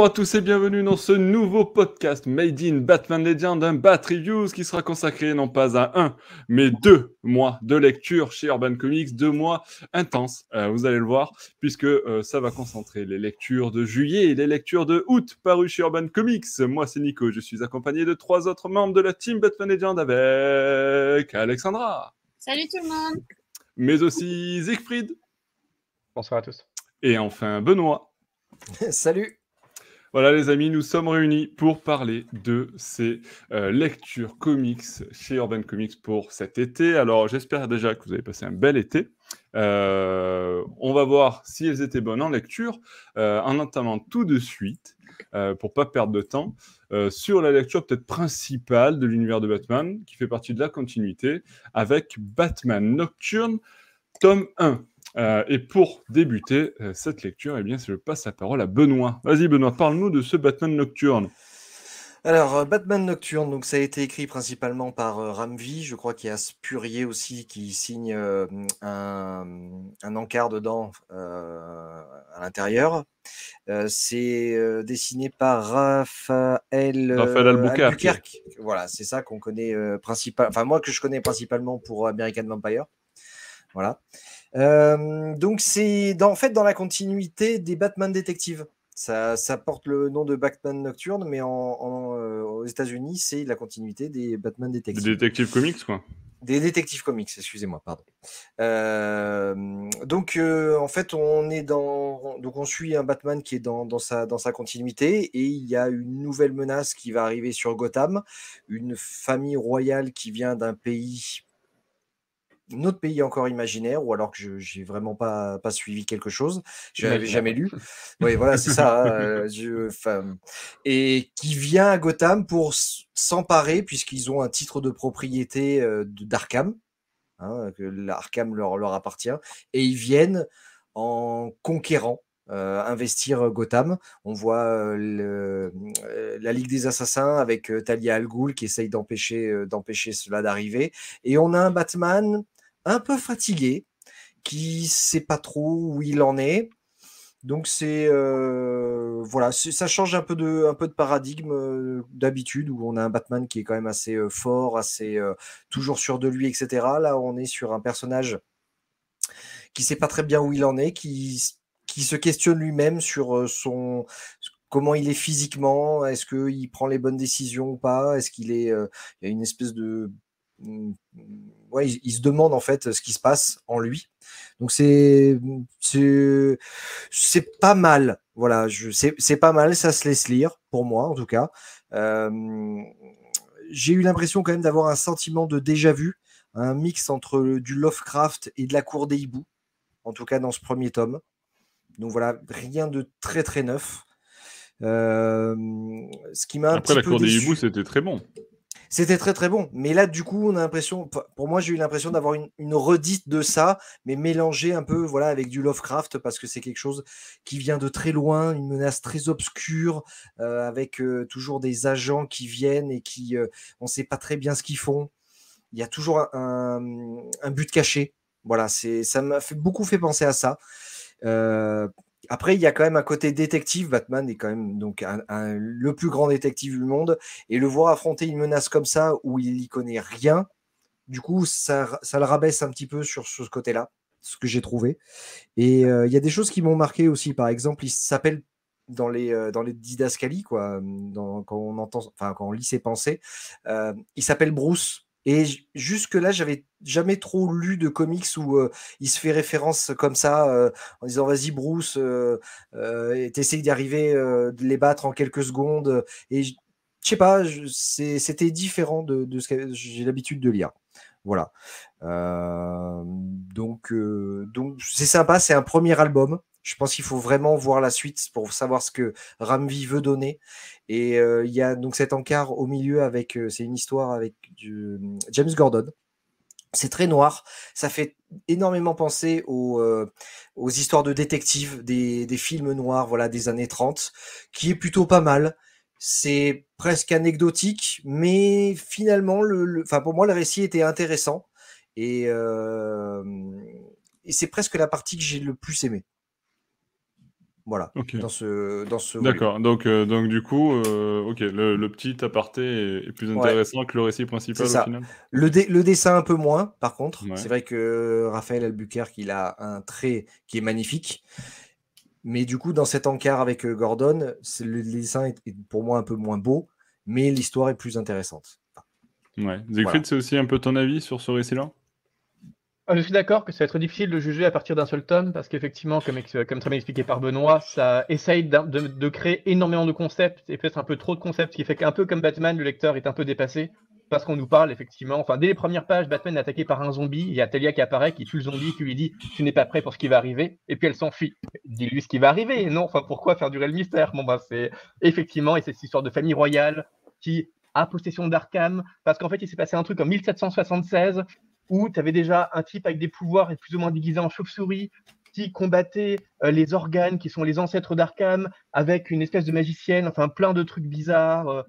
Bonjour à tous et bienvenue dans ce nouveau podcast Made in Batman Legend, un Bat Reviews qui sera consacré non pas à un, mais deux mois de lecture chez Urban Comics, deux mois intenses, euh, vous allez le voir, puisque euh, ça va concentrer les lectures de juillet et les lectures de août parues chez Urban Comics. Moi c'est Nico, je suis accompagné de trois autres membres de la team Batman Legend avec Alexandra. Salut tout le monde. Mais aussi Siegfried. Bonsoir à tous. Et enfin Benoît. Salut. Voilà les amis, nous sommes réunis pour parler de ces euh, lectures comics chez Urban Comics pour cet été. Alors j'espère déjà que vous avez passé un bel été. Euh, on va voir si elles étaient bonnes en lecture euh, en entamant tout de suite, pour pas perdre de temps, sur la lecture peut-être principale de l'univers de Batman, qui fait partie de la continuité, avec Batman Nocturne, tome 1. Euh, et pour débuter euh, cette lecture, eh bien, je passe la parole à Benoît. Vas-y, Benoît, parle-nous de ce Batman Nocturne. Alors, euh, Batman Nocturne, donc ça a été écrit principalement par Ramvi. Je crois qu'il y a Spurrier aussi qui signe un, encart dedans à l'intérieur. c'est dessiné par Raphaël, Raphaël Albuquerque. Voilà, c'est ça qu'on connaît principalement. Enfin, moi que je connais principalement pour American Vampire. Voilà donc c'est en fait dans la continuité des Batman détectives. Ça, ça, porte le nom de Batman Nocturne, mais en, aux États-Unis, c'est la continuité des Batman détectives. Des détectives comics, quoi. Des détectives comics, excusez-moi, pardon. donc, en fait, on est dans, donc on suit un Batman qui est dans, dans, sa, dans sa continuité, et il y a une nouvelle menace qui va arriver sur Gotham, une famille royale qui vient d'un pays autre pays encore imaginaire, ou alors que je n'ai vraiment pas, pas suivi quelque chose, je n'avais jamais lu. Oui, voilà, c'est ça. Euh, et qui vient à Gotham pour s'emparer, puisqu'ils ont un titre de propriété euh, d'Arkham, hein, que l'Arkham leur, leur appartient, et ils viennent en conquérant. Euh, investir Gotham. On voit la Ligue des Assassins avec Talia Al Ghul qui essaye d'empêcher d'empêcher cela d'arriver. Et on a un Batman un peu fatigué, qui sait pas trop où il en est. Donc c'est euh, voilà, ça change un peu de un peu de paradigme euh, d'habitude où on a un Batman qui est quand même assez euh, fort, assez toujours sûr de lui, etc. Là, on est sur un personnage qui sait pas très bien où il en est, qui qui se questionne lui-même sur son comment il est physiquement, est-ce qu'il prend les bonnes décisions ou pas, est-ce qu'il est, il y a une espèce de mmh, ouais, il, se demande en fait ce qui se passe en lui. Donc c'est c'est pas mal. Voilà, c'est pas mal, ça se laisse lire pour moi en tout cas. j'ai eu l'impression quand même d'avoir un sentiment de déjà vu, un mix entre du Lovecraft et de la cour des hiboux, en tout cas dans ce premier tome. Donc voilà, rien de très très neuf. ce qui m'a Après, la cour des hiboux, c'était très bon. C'était très très bon. Mais là, du coup, on a l'impression, pour moi, j'ai eu l'impression d'avoir une, redite de ça, mais mélangée un peu voilà, avec du Lovecraft, parce que c'est quelque chose qui vient de très loin, une menace très obscure, euh, avec euh, toujours des agents qui viennent et qui, euh, on ne sait pas très bien ce qu'ils font. Il y a toujours un, but caché. Voilà, ça m'a beaucoup fait penser à ça. Après, il y a quand même un côté détective. Batman est quand même donc le plus grand détective du monde. Et le voir affronter une menace comme ça, où il n'y connaît rien, du coup, ça, le rabaisse un petit peu sur, ce côté-là, ce que j'ai trouvé. Et euh, il y a des choses qui m'ont marqué aussi. Par exemple, il s'appelle dans les, euh, dans les didascalies, quoi, quand, on entend, enfin, quand on lit ses pensées, euh, il s'appelle Bruce. Et jusque-là, j'avais jamais trop lu de comics où il se fait référence comme ça, en disant vas-y Bruce, euh, t'essayes d'y arriver, de les battre en quelques secondes. Et je sais pas, c'était différent de, de ce que j'ai l'habitude de lire. Voilà. donc, donc c'est sympa, c'est un premier album. Je pense qu'il faut vraiment voir la suite pour savoir ce que Ramvi veut donner. Et euh, il y a donc cet encart au milieu avec, euh, c'est une histoire avec mmh, James Gordon. C'est très noir. Ça fait énormément penser aux, euh, histoires de détectives, des, films noirs, voilà, des années 30, qui est plutôt pas mal. C'est presque anecdotique, mais finalement, le, enfin pour moi, le récit était intéressant. Et, et c'est presque la partie que j'ai le plus aimé. Voilà, Ok. dans ce, dans ce volume. D'accord. Donc, euh, donc du coup, euh, ok, le, le petit aparté est, est plus Ouais, intéressant que le récit principal au final? Le, dé- le dessin un peu moins, par contre. Ouais. C'est vrai que Raphaël Albuquerque, il a un trait qui est magnifique. Mais du coup, dans cet encart avec euh, Gordon, le dessin est, est pour moi un peu moins beau, mais l'histoire est plus intéressante. Ouais. Voilà. c'est aussi un peu ton avis sur ce récit-là? Je suis d'accord que ça va être difficile de juger à partir d'un seul tome, parce qu'effectivement, comme, très bien expliqué par Benoît, ça essaye de, créer énormément de concepts, et peut-être un peu trop de concepts, ce qui fait qu'un peu comme Batman, le lecteur est un peu dépassé, parce qu'on nous parle effectivement, enfin dès les premières pages, Batman est attaqué par un zombie, il y a Talia qui apparaît, qui tue le zombie, qui lui dit « tu n'es pas prêt pour ce qui va arriver », et puis elle s'enfuit. Dis-lui ce qui va arriver, non, enfin pourquoi faire durer le mystère? Bon bah c'est effectivement, et c'est cette histoire de famille royale qui a possession d'Arkham, parce qu'en fait il s'est passé un truc en 1776, où tu avais déjà un type avec des pouvoirs et plus ou moins déguisé en chauve-souris qui combattait euh, les organes qui sont les ancêtres d'Arkham avec une espèce de magicienne, enfin plein de trucs bizarres euh,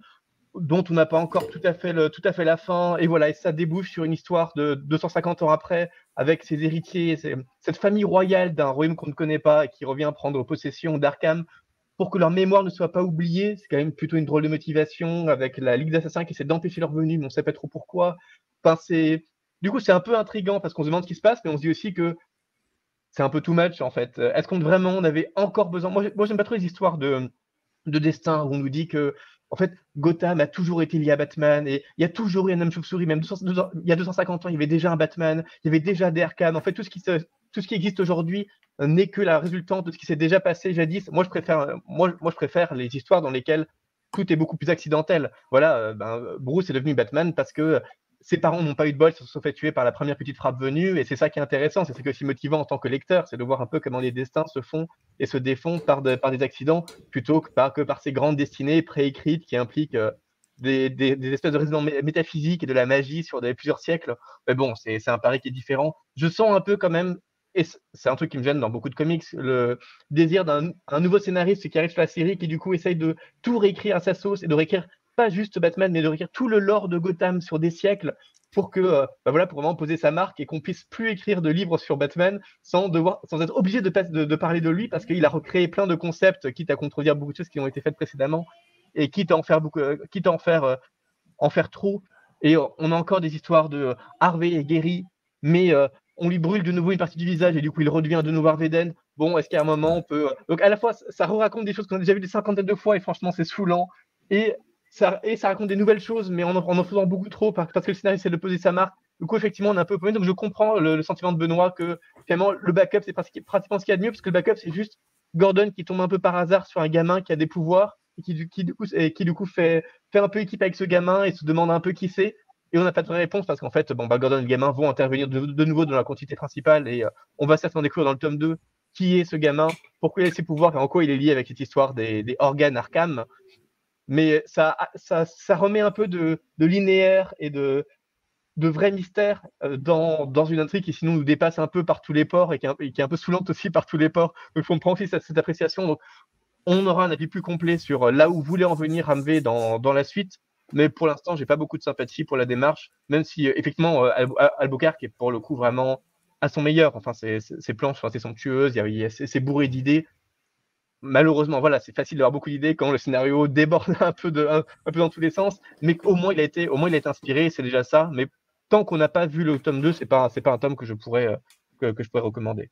dont on n'a pas encore tout à, fait tout à fait la fin. Et voilà, et ça débouche sur une histoire de 250 ans après avec ses héritiers, cette famille royale d'un royaume qu'on ne connaît pas et qui revient prendre possession d'Arkham pour que leur mémoire ne soit pas oubliée. C'est quand même plutôt une drôle de motivation avec la Ligue d'Assassins qui essaie d'empêcher leur venue, mais on ne sait pas trop pourquoi. Enfin, c'est du coup, c'est un peu intriguant parce qu'on se demande ce qui se passe, mais on se dit aussi que c'est un peu too much en fait. Euh, Est-ce qu'on vraiment on avait encore besoin? Moi, moi, j'aime pas trop les histoires de, de destin où on nous dit que en fait Gotham a toujours été lié à Batman et il y a toujours eu un homme chauve-souris. Même 200 200 il y a 250 ans, il y avait déjà un Batman, il y avait déjà des Arkham. En fait, tout ce qui tout ce qui existe aujourd'hui euh, n'est que la résultante de ce qui s'est déjà passé jadis. Moi, je préfère, euh, moi, moi, je préfère les histoires dans lesquelles tout est beaucoup plus accidentel. Voilà, ben, Bruce est devenu Batman parce que ses parents n'ont pas eu de bol, se sont fait tuer par la première petite frappe venue, et c'est ça qui est intéressant, c'est ce qui est aussi motivant en tant que lecteur, c'est de voir un peu comment les destins se font et se défont par, de- par des accidents, plutôt que par, que par ces grandes destinées préécrites qui impliquent euh, des, espèces de mé- métaphysiques et de la magie sur des, plusieurs siècles. Mais bon, c'est un pari qui est différent. Je sens un peu quand même, et c'est un truc qui me gêne dans beaucoup de comics, le désir d'un un nouveau scénariste qui arrive sur la série, qui du coup essaye de tout réécrire à sa sauce et de réécrire pas juste Batman, mais de réécrire tout le lore de Gotham sur des siècles pour que, euh, bah voilà, pour vraiment poser sa marque et qu'on puisse plus écrire de livres sur Batman sans devoir, sans être obligé de, de, parler de lui parce qu'il a recréé plein de concepts, quitte à contredire beaucoup de choses qui ont été faites précédemment et quitte à en faire beaucoup, euh, quitte à en faire, euh, en faire trop. Et on a encore des histoires de Harvey est guéri, mais on lui brûle de nouveau une partie du visage et du coup il redevient de nouveau Harvey Dent. Bon, est-ce qu'à un moment on peut. Donc à la fois, ça raconte des choses qu'on a déjà vues des cinquantaines de fois et franchement c'est saoulant. Et et ça raconte des nouvelles choses, mais en en, faisant beaucoup trop par- parce que le scénario essaie de poser sa marque. Du coup, effectivement, on est un peu paumé. Donc je comprends le, sentiment de Benoît que finalement le backup c'est pratiquement ce qu'il y a de mieux parce que le backup c'est juste Gordon qui tombe un peu par hasard sur un gamin qui a des pouvoirs et qui, du- coup, fait, fait un peu équipe avec ce gamin et se demande un peu qui c'est. Et on n'a pas de vraie réponse parce qu'en fait, bah, Gordon et le gamin vont intervenir de, nouveau dans la continuité principale et euh, on va certainement découvrir dans le tome 2 qui est ce gamin, pourquoi il a ses pouvoirs et en quoi il est lié avec cette histoire des, des organes Arkham. Mais ça, ça, remet un peu de, de linéaire et de, de vrai mystère euh, dans, dans une intrigue qui sinon nous dépasse un peu par tous les ports et qui est un, et peu saoulante aussi par tous les ports. Donc on prend aussi cette, cette appréciation. Donc on aura un avis plus complet sur euh, là où voulait en venir Ramvé dans, dans la suite. Mais pour l'instant, j'ai pas beaucoup de sympathie pour la démarche, même si euh, effectivement Al- Al- Albuquerque est pour le coup vraiment à son meilleur. Enfin, ses, planches a- c'est c'est bourré d'idées. Malheureusement, voilà, c'est facile d'avoir beaucoup d'idées quand le scénario déborde un peu, de, un, peu dans tous les sens, mais au moins il a été, au moins il a été inspiré, c'est déjà ça. Mais tant qu'on n'a pas vu le tome 2, c'est pas, c'est pas un tome que je pourrais, euh, que, je pourrais recommander.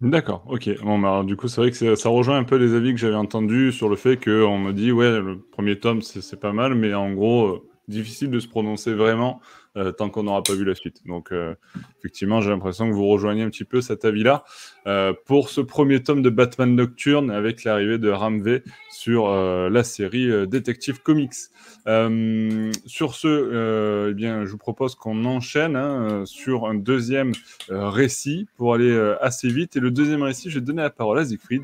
D'accord, ok. Bon, bah, du coup, c'est vrai que c'est- ça rejoint un peu les avis que j'avais entendus sur le fait qu'on me dit, ouais, le premier tome, c'est c'est pas mal, mais en gros, euh, difficile de se prononcer vraiment euh, tant qu'on n'aura pas vu la suite. Donc, euh, effectivement, j'ai l'impression que vous rejoignez un petit peu cet avis-là. Euh, pour ce premier tome de Batman Nocturne, avec l'arrivée de Ramvé sur la série Detective Comics. Sur ce, eh bien, je vous propose qu'on enchaîne hein, sur un deuxième récit pour aller assez vite. Et le deuxième récit, je vais donner la parole à Siegfried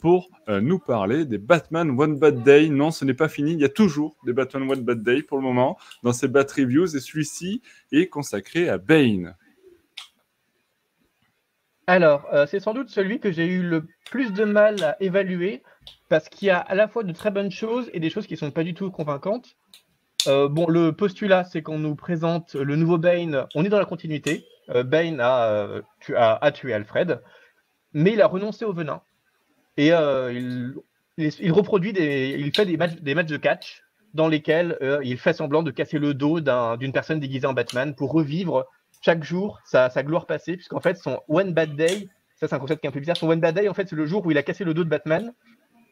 pour nous parler des Batman One Bad Day. Non, ce n'est pas fini. Il y a toujours des Batman One Bad Day pour le moment dans ces Bat Reviews. Et celui-ci est consacré à Bane. Alors, euh, c'est sans doute celui que j'ai eu le plus de mal à évaluer parce qu'il y a à la fois de très bonnes choses et des choses qui ne sont pas du tout convaincantes. Euh, bon, le postulat, c'est qu'on nous présente le nouveau Bane. On est dans la continuité. Euh, Bane a, tu- a- a tué Alfred, mais il a renoncé au venin. Et il, reproduit des, il fait des des matchs de catch dans lesquels il fait semblant de casser le dos d'une personne déguisée en Batman pour revivre chaque jour sa, sa gloire passée, puisqu'en fait son One Bad Day, ça c'est un concept qui est un peu bizarre, son One Bad Day en fait c'est le jour où il a cassé le dos de Batman,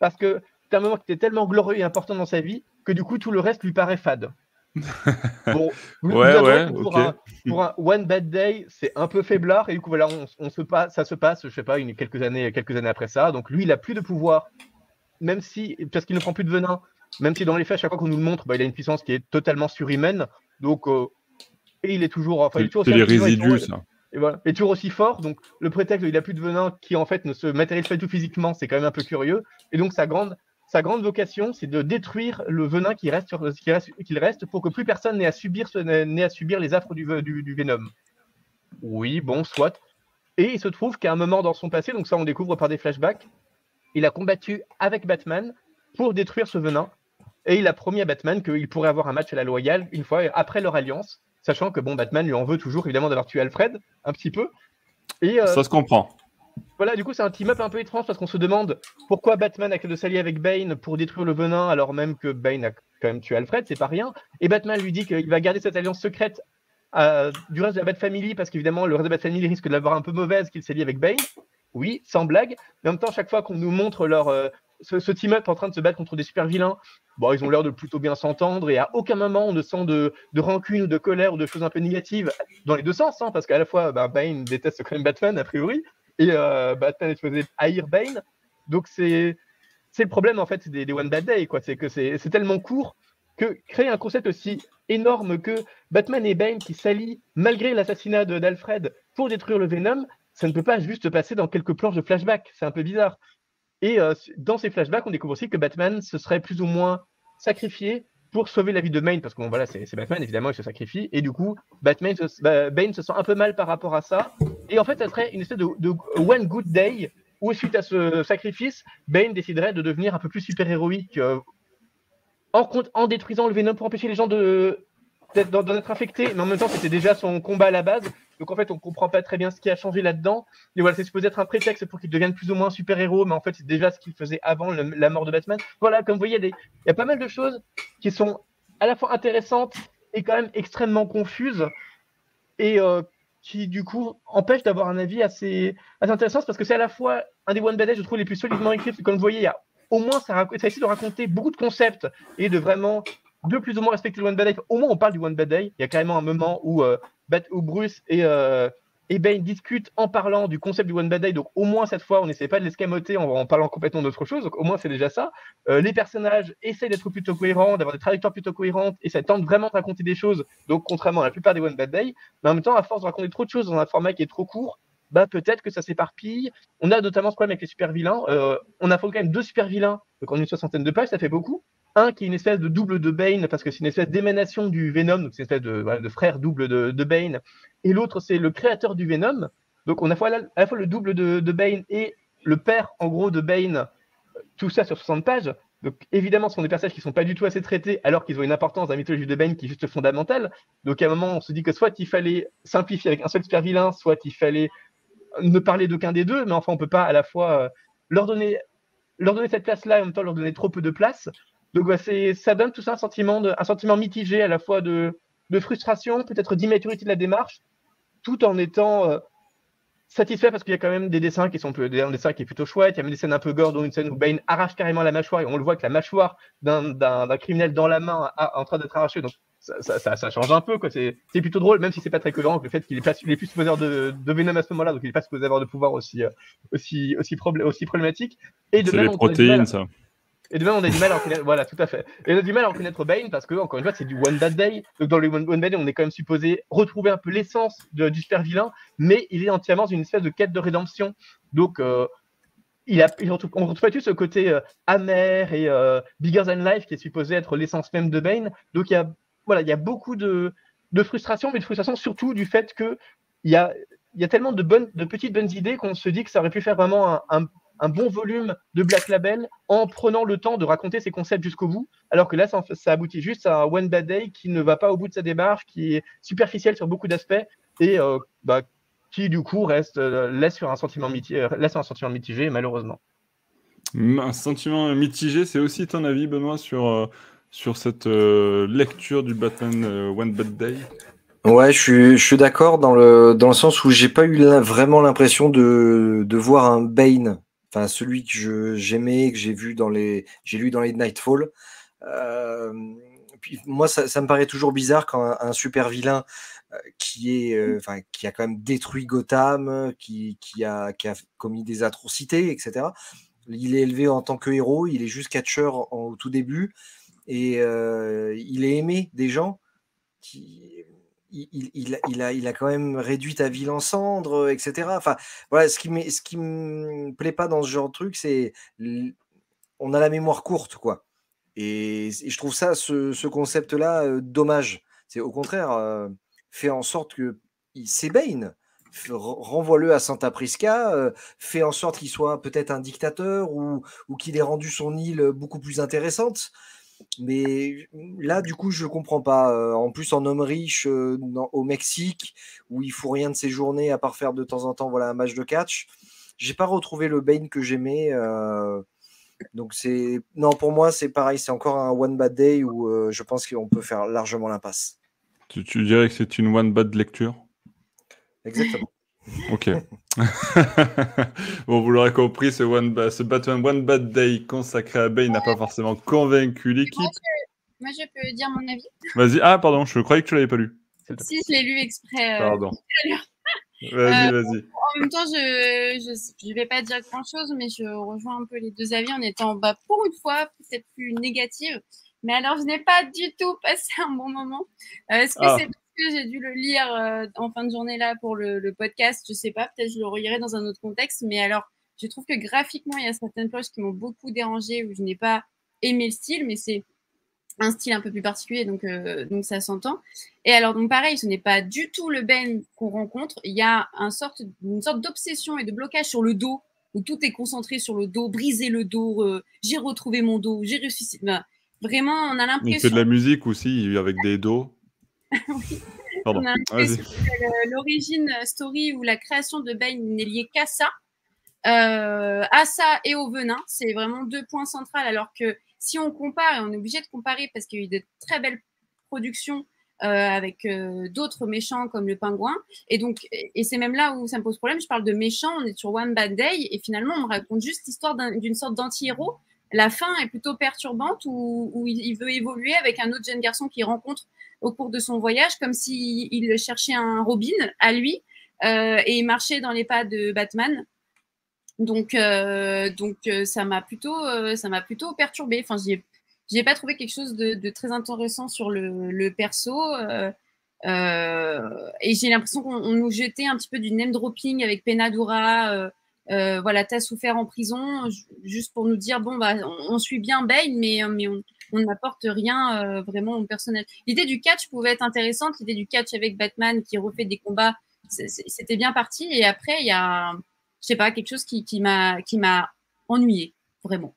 parce que c'est un moment qui était tellement glorieux et important dans sa vie que du coup tout le reste lui paraît fade. bon, ouais, ouais, pour, un, pour, un, One Bad Day, c'est un peu faiblard et du coup voilà, on, se passe, ça se passe, je sais pas, une, quelques années, quelques années après ça. Donc lui, il a plus de pouvoir, même si parce qu'il ne prend plus de venin, même si dans les faits, à chaque fois qu'on nous le montre, bah, il a une puissance qui est totalement surhumaine. Donc euh, et il est toujours, enfin, il est toujours les résidus, ça. Et voilà, il est toujours aussi fort. Donc le prétexte, il a plus de venin qui en fait ne se matérialise pas du tout physiquement, c'est quand même un peu curieux. Et donc sa grande sa grande vocation, c'est de détruire le venin qui reste, sur, qui reste, qu'il reste pour que plus personne n'ait à subir, n'ait à subir les affres du, du, du Venom. Oui, bon, soit. Et il se trouve qu'à un moment dans son passé, donc ça on découvre par des flashbacks, il a combattu avec Batman pour détruire ce venin. Et il a promis à Batman qu'il pourrait avoir un match à la loyale une fois après leur alliance, sachant que bon, Batman lui en veut toujours évidemment d'avoir tué Alfred, un petit peu. Et, euh, ça se comprend. Voilà, du coup, c'est un team-up un peu étrange parce qu'on se demande pourquoi Batman a de s'allier avec Bane pour détruire le venin alors même que Bane a quand même tué Alfred, c'est pas rien. Et Batman lui dit qu'il va garder cette alliance secrète euh, du reste de la Bat Family parce qu'évidemment, le reste de la Bat Family risque de l'avoir un peu mauvaise qu'il s'allie avec Bane. Oui, sans blague. Mais en même temps, chaque fois qu'on nous montre leur, euh, ce, team-up en train de se battre contre des super vilains, bon, ils ont l'air de plutôt bien s'entendre et à aucun moment on ne sent de, rancune ou de colère ou de choses un peu négatives dans les deux sens, hein, parce qu'à la fois, bah, Bane déteste quand même Batman a priori, et euh, Batman est supposé haïr Bane. Donc c'est le problème en fait des, One Bad Day. C'est que c'est tellement court que créer un concept aussi énorme que Batman et Bane qui s'allient malgré l'assassinat d'Alfred pour détruire le Venom, ça ne peut pas juste passer dans quelques planches de flashback. C'est un peu bizarre. Et euh, dans ces flashbacks, on découvre aussi que Batman se serait plus ou moins sacrifié pour sauver la vie de Bane, parce que bon, voilà, c'est Batman, évidemment, il se sacrifie, et du coup, Batman bah, Bane se sent un peu mal par rapport à ça, et en fait, ça serait une espèce de, one good day, où suite à ce sacrifice, Bane déciderait de devenir un peu plus super-héroïque, euh, en, en détruisant le Venom pour empêcher les gens de d'en être infectés, mais en même temps, c'était déjà son combat à la base, donc en fait, on comprend pas très bien ce qui a changé là-dedans. Et voilà, c'est supposé être un prétexte pour qu'il devienne plus ou moins super-héros, mais en fait, c'est déjà ce qu'il faisait avant la mort de Batman. Voilà, comme vous voyez, il y a pas mal de choses qui sont à la fois intéressantes et quand même extrêmement confuses et euh, qui du coup empêchent d'avoir un avis assez, intéressant parce que c'est à la fois un des One Bad je trouve, les plus solidement écrits. Comme vous voyez, il y a au moins ça, ça essaie de raconter beaucoup de concepts et de vraiment de plus ou moins respecter le One Bad Day. Au moins, on parle du One Bad Day. Il y a carrément un moment où euh, où Bruce et, euh, et Bane discutent en parlant du concept du One Bad Day. Donc au moins cette fois, on n'essaie pas de l'escamoter en, en, parlant complètement d'autre chose. Donc au moins c'est déjà ça. Euh, les personnages essaient d'être plutôt cohérents, d'avoir des trajectoires plutôt cohérentes, et ça tente vraiment de raconter des choses. Donc contrairement à la plupart des One Bad Day, mais en même temps, à force de raconter trop de choses dans un format qui est trop court, bah peut-être que ça s'éparpille. On a notamment ce problème avec les super vilains. Euh, on a fait quand même deux super vilains, donc en une soixantaine de pages, ça fait beaucoup un qui est une espèce de double de Bane, parce que c'est une espèce d'émanation du Venom, donc c'est une espèce de, frère double de, Bane, et l'autre c'est le créateur du Venom. Donc on a à la, fois le double de, Bane et le père en gros de Bane, tout ça sur 60 pages. Donc évidemment, ce sont des personnages qui ne sont pas du tout assez traités, alors qu'ils ont une importance dans la mythologie de Bane qui est juste fondamentale. Donc à un moment, on se dit que soit il fallait simplifier avec un seul super vilain, soit il fallait ne parler d'aucun des deux, mais enfin on peut pas à la fois euh, leur donner leur donner cette place-là et en même temps leur donner trop peu de place. Donc bah, ça donne tout ça un sentiment, de, un sentiment mitigé à la fois de, de frustration, peut-être d'immaturité de la démarche, tout en étant euh, satisfait parce qu'il y a quand même des dessins qui sont un dessin qui est plutôt chouette. Il y a même des scènes un peu gore, dont une scène où Bane arrache carrément la mâchoire et on le voit que la mâchoire d'un criminel dans la main en train d'être arrachée. Ça, ça, ça, change un peu. C'est plutôt drôle, même si c'est pas très cohérent le fait qu'il est, pas, il est plus supposé avoir de, de Venom à ce moment-là, donc il est pas supposé avoir de pouvoir aussi, euh, aussi, aussi, aussi problématique. Et de même, les protéines, ça. Et demain, on a du mal à reconnaître. Voilà, tout à fait. Et on a du mal à reconnaître Bane parce que, encore une fois, c'est du One Bad Day. Donc, dans le One, Bad Day, on est quand même supposé retrouver un peu l'essence du super vilain, mais il est entièrement une espèce de quête de rédemption. Donc, euh, il a, on retrouve, retrouve pas tout ce côté euh, amer et euh, bigger than life qui est supposé être l'essence même de Bane. Donc, il y a, voilà, il y a beaucoup de, de frustration, mais de frustration surtout du fait que il y a, y a tellement de, bonnes, de petites bonnes idées qu'on se dit que ça aurait pu faire vraiment un un bon volume de Black Label en prenant le temps de raconter ses concepts jusqu'au bout, alors que là, ça, aboutit juste à un One Bad Day qui ne va pas au bout de sa démarche, qui est superficiel sur beaucoup d'aspects et euh, bah, qui, du coup, reste, euh, laisse, sur un sentiment mitigé, euh, laisse un sentiment mitigé, malheureusement. Un sentiment mitigé, c'est aussi ton avis, Benoît, sur, sur cette euh, lecture du Batman euh, One Bad Day Ouais, je suis, d'accord dans le, dans le sens où j'ai pas eu vraiment l'impression de, de voir un Bane, enfin celui que j'aimais, que j'ai vu dans les, j'ai lu dans les Nightfall. puis moi, ça, me paraît toujours bizarre quand un, super vilain qui est, enfin, qui a quand même détruit Gotham, qui, qui a commis des atrocités, etc. Il est élevé en tant que héros, il est juste catcheur au tout début et euh, il est aimé des gens. Il, a, quand même réduit ta ville en cendres, etc. Enfin, voilà, ce qui qui me plaît pas dans ce genre de truc, c'est on a la mémoire courte, quoi. Et, je trouve ça, ce, ce concept-là, euh, dommage. C'est au contraire, euh, fait en sorte que c'est Bane renvoie-le à Santa Prisca, euh, fait en sorte qu'il soit peut-être un dictateur ou, qu'il ait rendu son île beaucoup plus intéressante. Mais là, du coup, je ne comprends pas. Euh, en plus, en homme riche euh, au Mexique, où il faut rien de ses journées à part faire de temps en temps voilà, un match de catch, j'ai pas retrouvé le Bane que j'aimais. donc c'est non pour moi c'est pareil, c'est encore un one bad day où je pense qu'on peut faire largement l'impasse. Tu, tu dirais que c'est une one bad lecture? Exactement. Ok. bon, vous l'aurez compris, ce, one ce Batman One Bad Day consacré à Bane n'a pas forcément convaincu l'équipe. Moi, je peux dire mon avis. Vas-y. Ah, pardon, je croyais que tu l'avais pas lu. Si, je l'ai lu exprès. Euh, pardon. Vas-y, euh, vas-y. En même temps, je ne vais pas dire grand-chose, mais je rejoins un peu les deux avis en étant, bah, pour une fois, peut-être plus négative. Mais alors, je n'ai pas du tout passé un bon moment. Euh, est-ce que ah. c'est que j'ai dû le lire euh, en fin de journée là pour le, podcast. Je sais pas, peut-être je le relirai dans un autre contexte. Mais alors, je trouve que graphiquement, il y a certaines pages qui m'ont beaucoup dérangé où je n'ai pas aimé le style, mais c'est un style un peu plus particulier, donc, euh, donc ça s'entend. Et alors, donc pareil, ce n'est pas du tout le Ben qu'on rencontre. Il y a un sorte, une sorte d'obsession et de blocage sur le dos, où tout est concentré sur le dos, briser le dos, euh, j'ai retrouvé mon dos, j'ai réussi. vraiment, on a l'impression. Il fait de la musique aussi, avec des dos. On a l'origine story ou la création de Bane n'est liée qu'à ça. Euh, à ça et au venin, c'est vraiment deux points centraux. Alors que si on compare, et on est obligé de comparer parce qu'il y a eu de très belles productions euh, avec euh, d'autres méchants comme le pingouin. Et donc, et c'est même là où ça me pose problème. Je parle de méchants, on est sur One Bad Day et finalement on me raconte juste l'histoire d'une sorte d'anti-héros. La fin est plutôt perturbante où, où il, il, veut évoluer avec un autre jeune garçon qu'il rencontre au cours de son voyage, comme s'il il cherchait un Robin à lui euh, et marchait dans les pas de Batman. Donc, euh, donc euh, ça m'a plutôt, plutôt perturbé. Enfin, j'ai, pas trouvé quelque chose de, très intéressant sur le, perso. et j'ai l'impression qu'on nous jetait un petit peu du name dropping avec Penadura. Voilà, t'as souffert en prison, juste pour nous dire bon bah on, suit bien Bane, mais mais on, on n'apporte rien euh, vraiment au personnel. L'idée du catch pouvait être intéressante, l'idée du catch avec Batman qui refait des combats, c'était bien parti. Et après, il y a, je sais pas, quelque chose qui, qui m'a qui m'a ennuyé vraiment.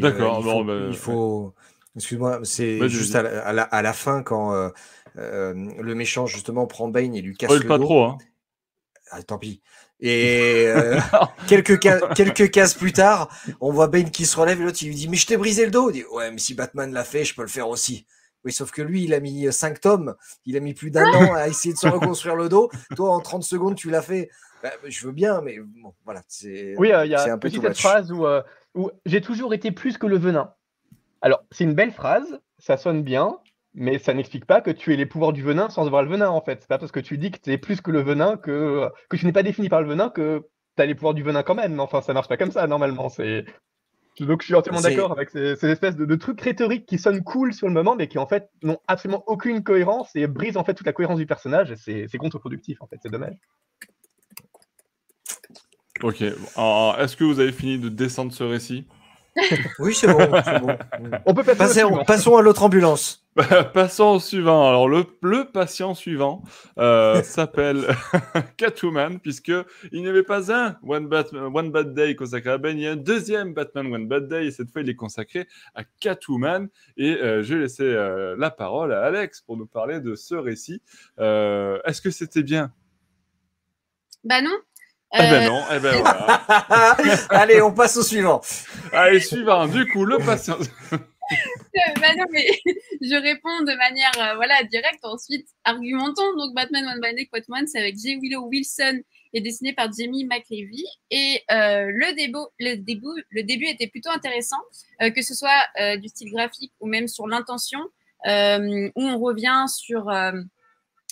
D'accord. Euh, bah, il faut, excuse-moi, c'est juste à la, à, la, fin quand euh, le méchant justement prend Bane et lui casse le pas dos. trop, hein. Ah, tant pis. Et euh, quelques, quelques cases plus tard, on voit Bane qui se relève et l'autre il lui dit Mais je t'ai brisé le dos. Il dit Ouais, mais si Batman l'a fait, je peux le faire aussi. Oui, sauf que lui, il a mis 5 tomes, il a mis plus d'un an à essayer de se reconstruire le dos. Toi, en 30 secondes, tu l'as fait. Bah, je veux bien, mais bon, voilà. Oui, il y a un peu cette phrase où, euh, où j'ai toujours été plus que le venin. Alors, c'est une belle phrase, ça sonne bien, mais ça n'explique pas que tu aies les pouvoirs du venin sans avoir le venin, en fait. C'est pas parce que tu dis que tu es plus que le venin, que, que tu n'es pas défini par le venin, que tu as les pouvoirs du venin quand même. Enfin, ça marche pas comme ça, normalement. C'est... Donc, je suis entièrement d'accord avec ces, espèces de, trucs rhétoriques qui sonnent cool sur le moment, mais qui, en fait, n'ont absolument aucune cohérence et brisent, en fait, toute la cohérence du personnage. Et c'est, contre-productif, en fait. C'est dommage. Ok. est-ce que vous avez fini de descendre ce récit? Oui, c'est bon, On peut passer passons à l'autre ambulance. Passons au suivant. Alors, le, le patient suivant euh, s'appelle Catwoman, puisque il n'y avait pas un One, One Bad Day consacré à Ben, il y a un deuxième Batman One Bad Day, et cette fois, il est consacré à Catwoman. Et euh, je vais laisser euh, la parole à Alex pour nous parler de ce récit. Est-ce que c'était bien? Bah non. Eh ben non, eh ben voilà. Allez, on passe au suivant. Allez, suivant. Du coup, le patient. bah non, mais je réponds de manière euh, voilà directe. Ensuite, argumentons. Donc, Batman One Band One, c'est avec J. Willow Wilson et dessiné par Jamie McLevy. Et euh, le, début, le, début, le début était plutôt intéressant, euh, que ce soit euh, du style graphique ou même sur l'intention, euh, où on revient sur euh,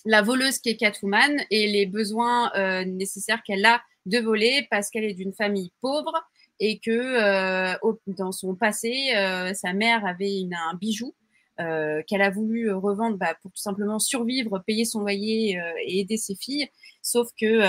la voleuse qui est Catwoman et les besoins nécessaires qu'elle a de voler parce qu'elle est d'une famille pauvre et que euh, dans son passé, euh, sa mère avait un bijou euh, qu'elle a voulu revendre bah, pour tout simplement survivre, payer son loyer et aider ses filles. Sauf que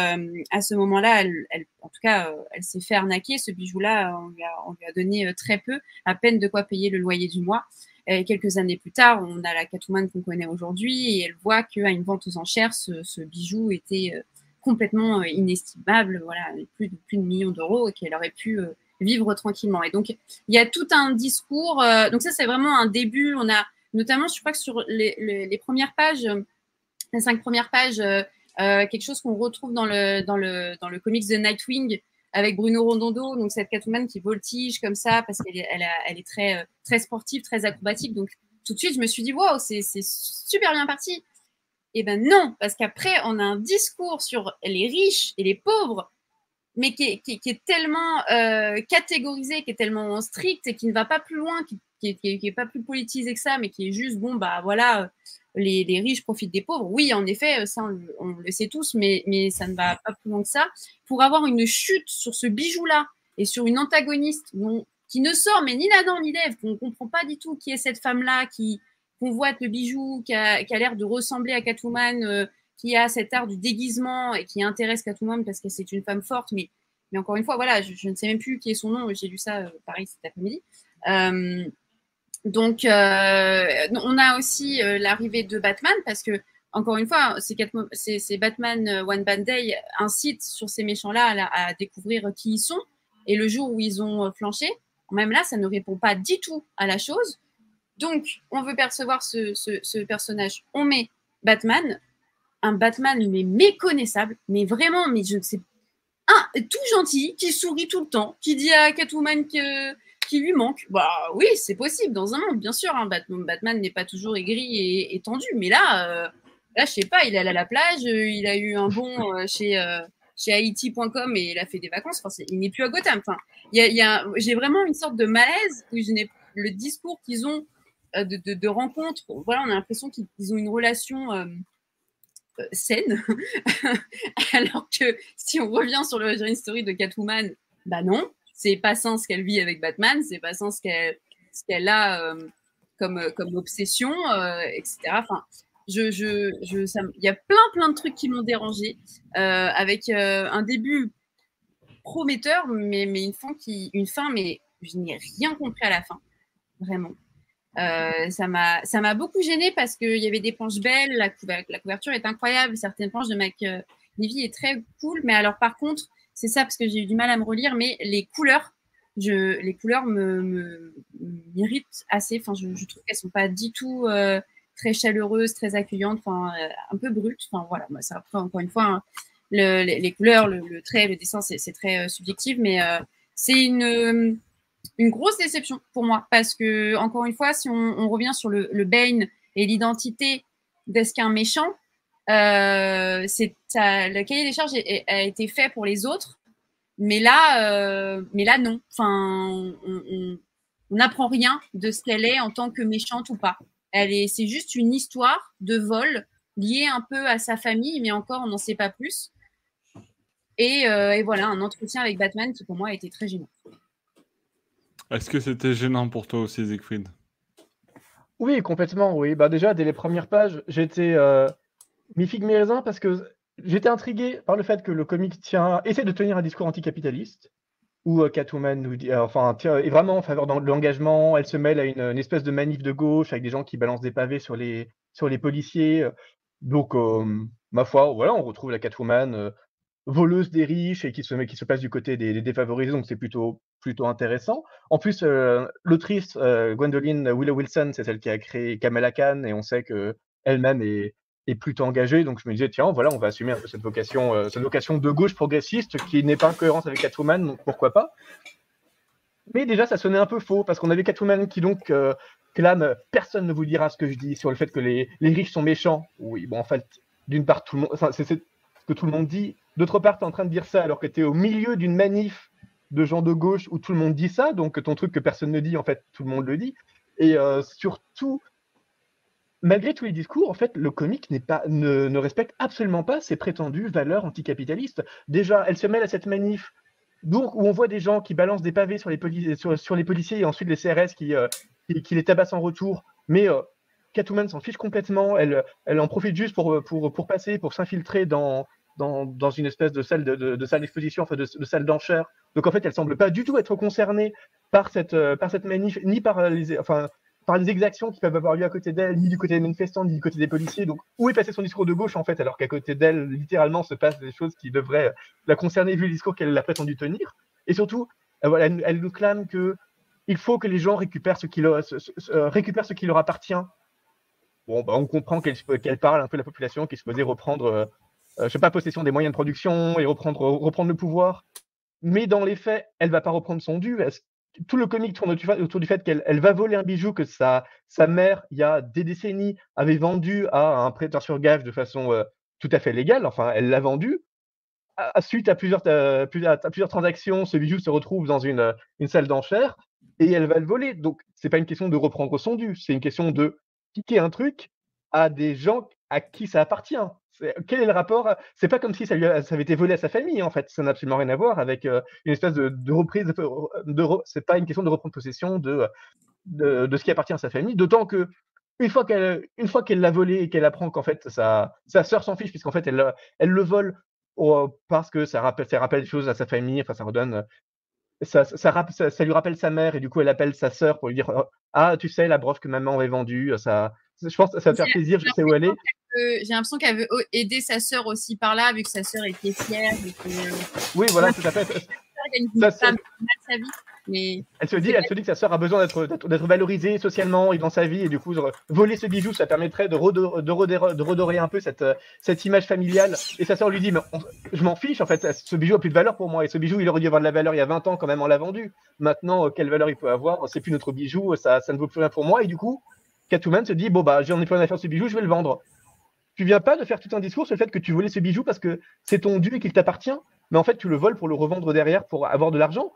à ce moment-là, elle, elle, en tout cas, elle s'est fait arnaquer. Ce bijou-là, on, on lui a donné très peu, à peine de quoi payer le loyer du mois. Et quelques années plus tard, on a la Catwoman qu'on connaît aujourd'hui et elle voit qu'à une vente aux enchères, ce, bijou était complètement inestimable, voilà, plus de plus de millions d'euros et qu'elle aurait pu vivre tranquillement. Et donc, il y a tout un discours. Euh, donc ça, c'est vraiment un début. On a notamment, je crois que sur les, premières pages, les cinq premières pages, euh, euh, quelque chose qu'on retrouve dans le, dans, le, dans le comics The Nightwing avec Bruno Rondondo, donc cette Catwoman qui voltige comme ça parce qu'elle est, est très, sportive, très acrobatique. Donc tout de suite, je me suis dit, wow, c'est super bien parti. Eh ben non, parce qu'après, on a un discours sur les riches et les pauvres mais qui est, tellement euh, catégorisé, qui est tellement strict et qui ne va pas plus loin, qui, qui, est, est pas plus politisé que ça, mais qui est juste, bon, bah voilà, les, riches profitent des pauvres. Oui, en effet, ça, on, le sait tous, mais, mais ça ne va pas plus loin que ça. Pour avoir une chute sur ce bijou-là et sur une antagoniste qui ne sort, mais ni d'Adam ni d'Ève, qu'on ne comprend pas du tout qui est cette femme-là qui convoite le bijou, qui a, l'air de ressembler à Catwoman, euh, qui a cet art du déguisement et qui intéresse Catwoman parce que c'est une femme forte, mais, mais encore une fois, voilà, je, je, ne sais même plus qui est son nom, j'ai lu ça, euh, pareil, cet après-midi. Euh, donc, euh, on a aussi euh, l'arrivée de Batman parce que, encore une fois, c'est Batman euh, One Band Day incite sur ces méchants-là à, découvrir qui ils sont. Et le jour où ils ont flanché, même là, ça ne répond pas du tout à la chose. Donc, on veut percevoir ce, personnage. On met Batman, un Batman mais méconnaissable, mais vraiment, mais je ne sais un tout gentil, qui sourit tout le temps, qui dit à Catwoman que qui lui manque. Bah oui, c'est possible dans un monde, bien sûr. Hein. Batman, Batman n'est pas toujours aigri et, tendu, mais là, euh, là, je sais pas, il est allé à la plage, euh, il a eu un bon euh, chez euh, chez Haïti.com et il a fait des vacances. Enfin, il n'est plus à Gotham. Enfin, y a, j'ai vraiment une sorte de malaise où je n'ai le discours qu'ils ont de, de, rencontre. Voilà, on a l'impression qu'ils ont une relation saine. Alors que si on revient sur l'origine story de Catwoman, bah non, c'est pas sain ce qu'elle vit avec Batman, c'est pas sain ce qu'elle qu'elle a euh, comme, comme obsession, euh, etc. Enfin, je, je, je, ça, il y a plein plein de trucs qui m'ont dérangé euh, avec un début prometteur, mais, mais une fin qui, une fin, mais je n'ai rien compris à la fin, vraiment. Euh, ça m'a ça m'a beaucoup gêné parce qu'il y avait des planches belles, la, couver la, couverture est incroyable, certaines planches de Mac euh, Levy est très cool, mais alors par contre, c'est ça parce que j'ai eu du mal à me relire, mais les couleurs, les couleurs me, m'irritent assez. Enfin, je, trouve qu'elles sont pas du tout euh, très chaleureuses, très accueillantes, enfin euh, un peu brutes. Enfin voilà, moi ça après encore une fois hein, le, les, couleurs, le, trait, le dessin, c'est très euh, subjectif, mais c'est une grosse déception pour moi parce que encore une fois, si on, on revient sur le, le Bane et l'identité d'est-ce qu'un méchant, euh, c'est le cahier des charges a, a, été fait pour les autres, mais là, euh, mais là non. Enfin, on n'apprend rien de ce qu'elle est en tant que méchante ou pas. Elle est, c'est juste une histoire de vol liée un peu à sa famille, mais encore on n'en sait pas plus. Et, euh, et, voilà, un entretien avec Batman qui pour moi a été très gênant. Est-ce que c'était gênant pour toi aussi, Siegfried? Oui, complètement, oui. Bah déjà, dès les premières pages, j'étais euh, mi-figue, mi-raisin parce que j'étais intrigué par le fait que le comic tient, essaie de tenir un discours anticapitaliste, où euh, Catwoman euh, est vraiment en faveur de l'engagement, elle se mêle à une, espèce de manif de gauche avec des gens qui balancent des pavés sur les, sur les policiers. Donc, euh, ma foi, voilà, on retrouve la Catwoman voleuse des riches et qui se, qui se place du côté des, défavorisés, donc c'est plutôt, plutôt intéressant. En plus, l'autrice Gwendoline Willow Wilson, c'est celle qui a créé Kamala Khan, et on sait que elle-même est, est plutôt engagé. Donc je me disais, tiens, voilà, on va assumer cette vocation, euh, cette vocation de gauche progressiste qui n'est pas en cohérence avec Catwoman, donc pourquoi pas. Mais déjà, ça sonnait un peu faux parce qu'on avait Catwoman qui donc euh, clame personne ne vous dira ce que je dis sur le fait que les, les riches sont méchants. Oui, bon, en fait, d'une part, tout le monde, c'est ce que tout le monde dit. D'autre part, tu es en train de dire ça alors que tu es au milieu d'une manif de gens de gauche où tout le monde dit ça, donc ton truc que personne ne dit, en fait, tout le monde le dit. Et euh, surtout, malgré tous les discours, en fait, le comique ne, respecte absolument pas ses prétendues valeurs anticapitalistes. Déjà, elle se mêle à cette manif où on voit des gens qui balancent des pavés sur les, policiers et ensuite les CRS qui, euh, qui, les tabassent en retour. Mais euh, Catwoman s'en fiche complètement. Elle, en profite juste pour, passer, pour s'infiltrer dans, une espèce de salle de, salle d'exposition, enfin de, salle d'enchères. Donc en fait, elle semble pas du tout être concernée par cette, euh, manif, ni par les, par les exactions qui peuvent avoir lieu à côté d'elle, ni du côté des manifestants, ni du côté des policiers. Donc, où est passé son discours de gauche, en fait, alors qu'à côté d'elle, littéralement, se passent des choses qui devraient la concerner vu le discours qu'elle a prétendu tenir. Et surtout, euh, elle, nous clame que il faut que les gens récupèrent ce qui leur, euh, qui leur appartient. Bon, bah, on comprend qu'elle parle un peu de la population qui se faisait reprendre, euh, je sais pas, possession des moyens de production et reprendre, reprendre le pouvoir. Mais dans les faits, elle va pas reprendre son dû tout le comique tourne autour du fait qu'elle va voler un bijou que sa, mère, il y a des décennies, avait vendu à un prêteur sur gage de façon euh, tout à fait légale. Enfin, elle l'a vendu. À, suite à plusieurs, euh, plusieurs, plusieurs, transactions, ce bijou se retrouve dans une, euh, une salle d'enchères et elle va le voler. Donc, c'est pas une question de reprendre son dû, c'est une question de piquer un truc à des gens à qui ça appartient. Quel est le rapport C'est pas comme si ça, lui avait été volé à sa famille, en fait. Ça n'a absolument rien à voir avec euh, une espèce de, reprise. De, de c'est pas une question de reprendre possession de, de, ce qui appartient à sa famille. D'autant que une fois qu'elle une fois qu'elle l'a volé et qu'elle apprend qu'en fait sa, sa sœur s'en fiche puisqu'en fait elle, elle le vole parce que ça rappelle, ça rappelle des choses à sa famille. Enfin, ça redonne. Ça, ça, ça, lui rappelle sa mère et du coup elle appelle sa sœur pour lui dire ah tu sais la broche que maman avait vendue ça je pense que ça va faire plaisir je sais où elle est j'ai l'impression qu'elle veut aider sa sœur aussi par là, vu que sa sœur était fière. oui, voilà, tout à fait. Elle se dit, elle se dit que sa sœur a besoin d'être valorisée socialement et dans sa vie, et du coup, voler ce bijou, ça permettrait de, redorer, de redorer un peu cette, cette image familiale. Et sa sœur lui dit, mais je m'en fiche, en fait, ce bijou a plus de valeur pour moi. Et ce bijou, il aurait dû avoir de la valeur il y a 20 ans quand même, on l'a vendu. Maintenant, quelle valeur il peut avoir? C'est plus notre bijou, ça, ça ne vaut plus rien pour moi. Et du coup, Catwoman se dit, bon, bah, j'en ai plus rien à faire ce bijou, je vais le vendre tu viens pas de faire tout un discours sur le fait que tu volais ce bijou parce que c'est ton dû et qu'il t'appartient, mais en fait tu le voles pour le revendre derrière pour avoir de l'argent?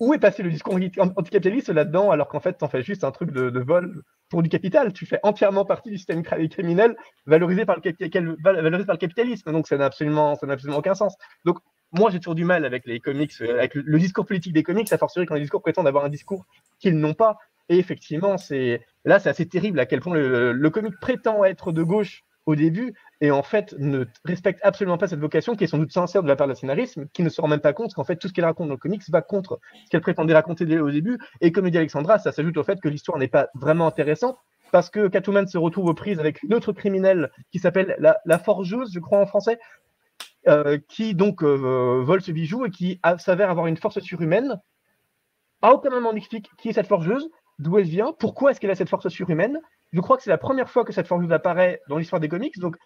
Où est passé le discours anticapitaliste là-dedans alors qu'en fait tu en fais juste un truc de, vol pour du capital? Tu fais entièrement partie du système criminel valorisé par le, capitalisme, donc ça n'a absolument, absolument aucun sens. Donc moi j'ai toujours du mal avec les comics, euh, avec le, discours politique des comics, à fortiori quand les discours prétendent avoir un discours qu'ils n'ont pas. Et effectivement, là c'est assez terrible à quel point le, le comic prétend être de gauche au début et en fait ne respecte absolument pas cette vocation qui est sans doute sincère de la part de la scénariste, qui ne se rend même pas compte qu'en fait tout ce qu'elle raconte dans le comics va contre ce qu'elle prétendait raconter au début. Et comme dit Alexandra, ça s'ajoute au fait que l'histoire n'est pas vraiment intéressante parce que Catwoman se retrouve aux prises avec une autre criminelle qui s'appelle la, forgeuse, je crois en français, euh, qui donc euh, vole ce bijou et qui s'avère avoir une force surhumaine. À aucun moment on explique qui est cette forgeuse, d'où elle vient, pourquoi est-ce qu'elle a cette force surhumaine, je crois que c'est la première fois que cette formule apparaît dans l'histoire des comics. Donc,